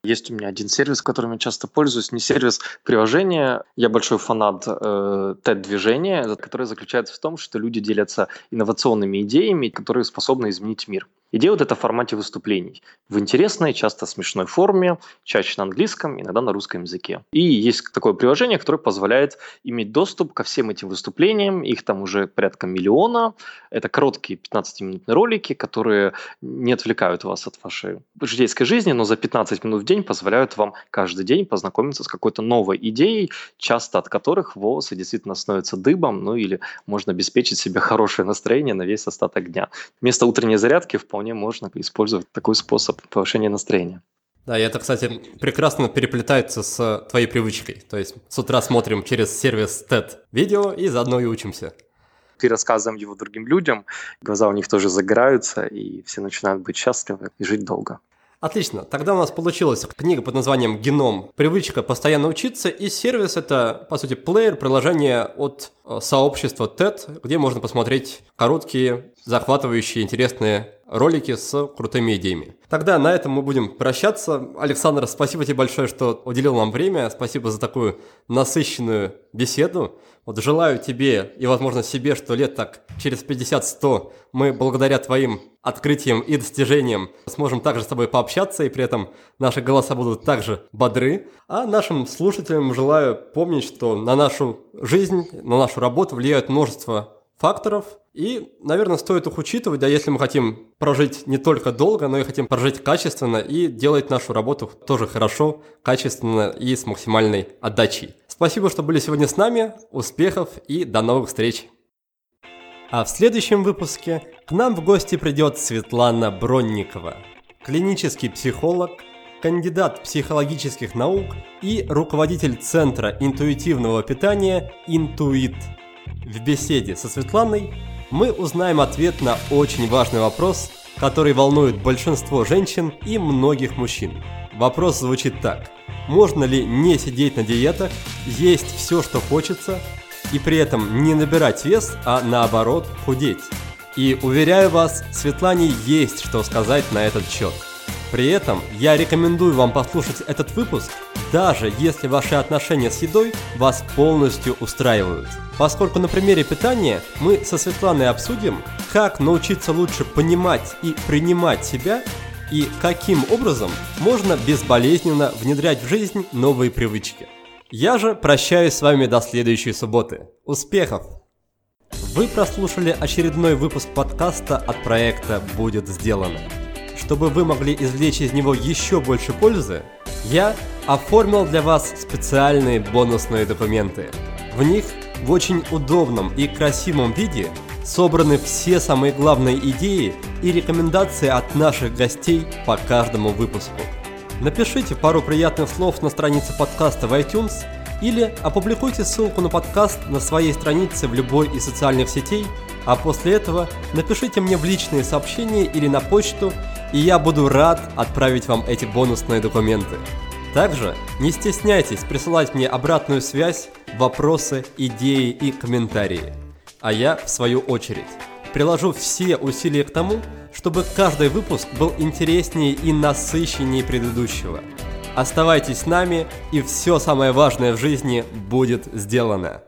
Есть у меня один сервис, которым я часто пользуюсь, не сервис приложения. Я большой фанат э, TED-движения, которое заключается в том, что люди делятся инновационными идеями, которые способны изменить мир. И делают это в формате выступлений. В интересной, часто смешной форме, чаще на английском, иногда на русском языке. И есть такое приложение, которое позволяет иметь доступ ко всем этим выступлениям. Их там уже порядка миллиона. Это короткие 15-минутные ролики, которые не отвлекают вас от вашей житейской жизни, но за 15 минут в день позволяют вам каждый день познакомиться с какой-то новой идеей, часто от которых волосы действительно становятся дыбом, ну или можно обеспечить себе хорошее настроение на весь остаток дня. Вместо утренней зарядки вполне вполне можно использовать такой способ повышения настроения. Да, и это, кстати, прекрасно переплетается с твоей привычкой. То есть с утра смотрим через сервис TED видео и заодно и учимся. Ты рассказываем его другим людям, глаза у них тоже загораются, и все начинают быть счастливы и жить долго. Отлично. Тогда у нас получилась книга под названием «Геном. Привычка постоянно учиться». И сервис – это, по сути, плеер, приложение от э, сообщества TED, где можно посмотреть короткие, захватывающие, интересные ролики с крутыми идеями. Тогда на этом мы будем прощаться. Александр, спасибо тебе большое, что уделил нам время. Спасибо за такую насыщенную беседу. Вот желаю тебе и, возможно, себе, что лет так через 50-100 мы благодаря твоим открытиям и достижениям сможем также с тобой пообщаться, и при этом наши голоса будут также бодры. А нашим слушателям желаю помнить, что на нашу жизнь, на нашу работу влияют множество факторов, и, наверное, стоит их учитывать, да, если мы хотим прожить не только долго, но и хотим прожить качественно и делать нашу работу тоже хорошо, качественно и с максимальной отдачей. Спасибо, что были сегодня с нами, успехов и до новых встреч! А в следующем выпуске к нам в гости придет Светлана Бронникова, клинический психолог, кандидат психологических наук и руководитель Центра интуитивного питания «Интуит». В беседе со Светланой мы узнаем ответ на очень важный вопрос, который волнует большинство женщин и многих мужчин. Вопрос звучит так. Можно ли не сидеть на диетах, есть все, что хочется, и при этом не набирать вес, а наоборот худеть? И уверяю вас, Светлане есть что сказать на этот счет. При этом я рекомендую вам послушать этот выпуск, даже если ваши отношения с едой вас полностью устраивают. Поскольку на примере питания мы со Светланой обсудим, как научиться лучше понимать и принимать себя и каким образом можно безболезненно внедрять в жизнь новые привычки. Я же прощаюсь с вами до следующей субботы. Успехов! Вы прослушали очередной выпуск подкаста от проекта «Будет сделано». Чтобы вы могли извлечь из него еще больше пользы, я оформил для вас специальные бонусные документы. В них в очень удобном и красивом виде собраны все самые главные идеи и рекомендации от наших гостей по каждому выпуску. Напишите пару приятных слов на странице подкаста в iTunes или опубликуйте ссылку на подкаст на своей странице в любой из социальных сетей, а после этого напишите мне в личные сообщения или на почту и я буду рад отправить вам эти бонусные документы. Также не стесняйтесь присылать мне обратную связь, вопросы, идеи и комментарии. А я, в свою очередь, приложу все усилия к тому, чтобы каждый выпуск был интереснее и насыщеннее предыдущего. Оставайтесь с нами, и все самое важное в жизни будет сделано.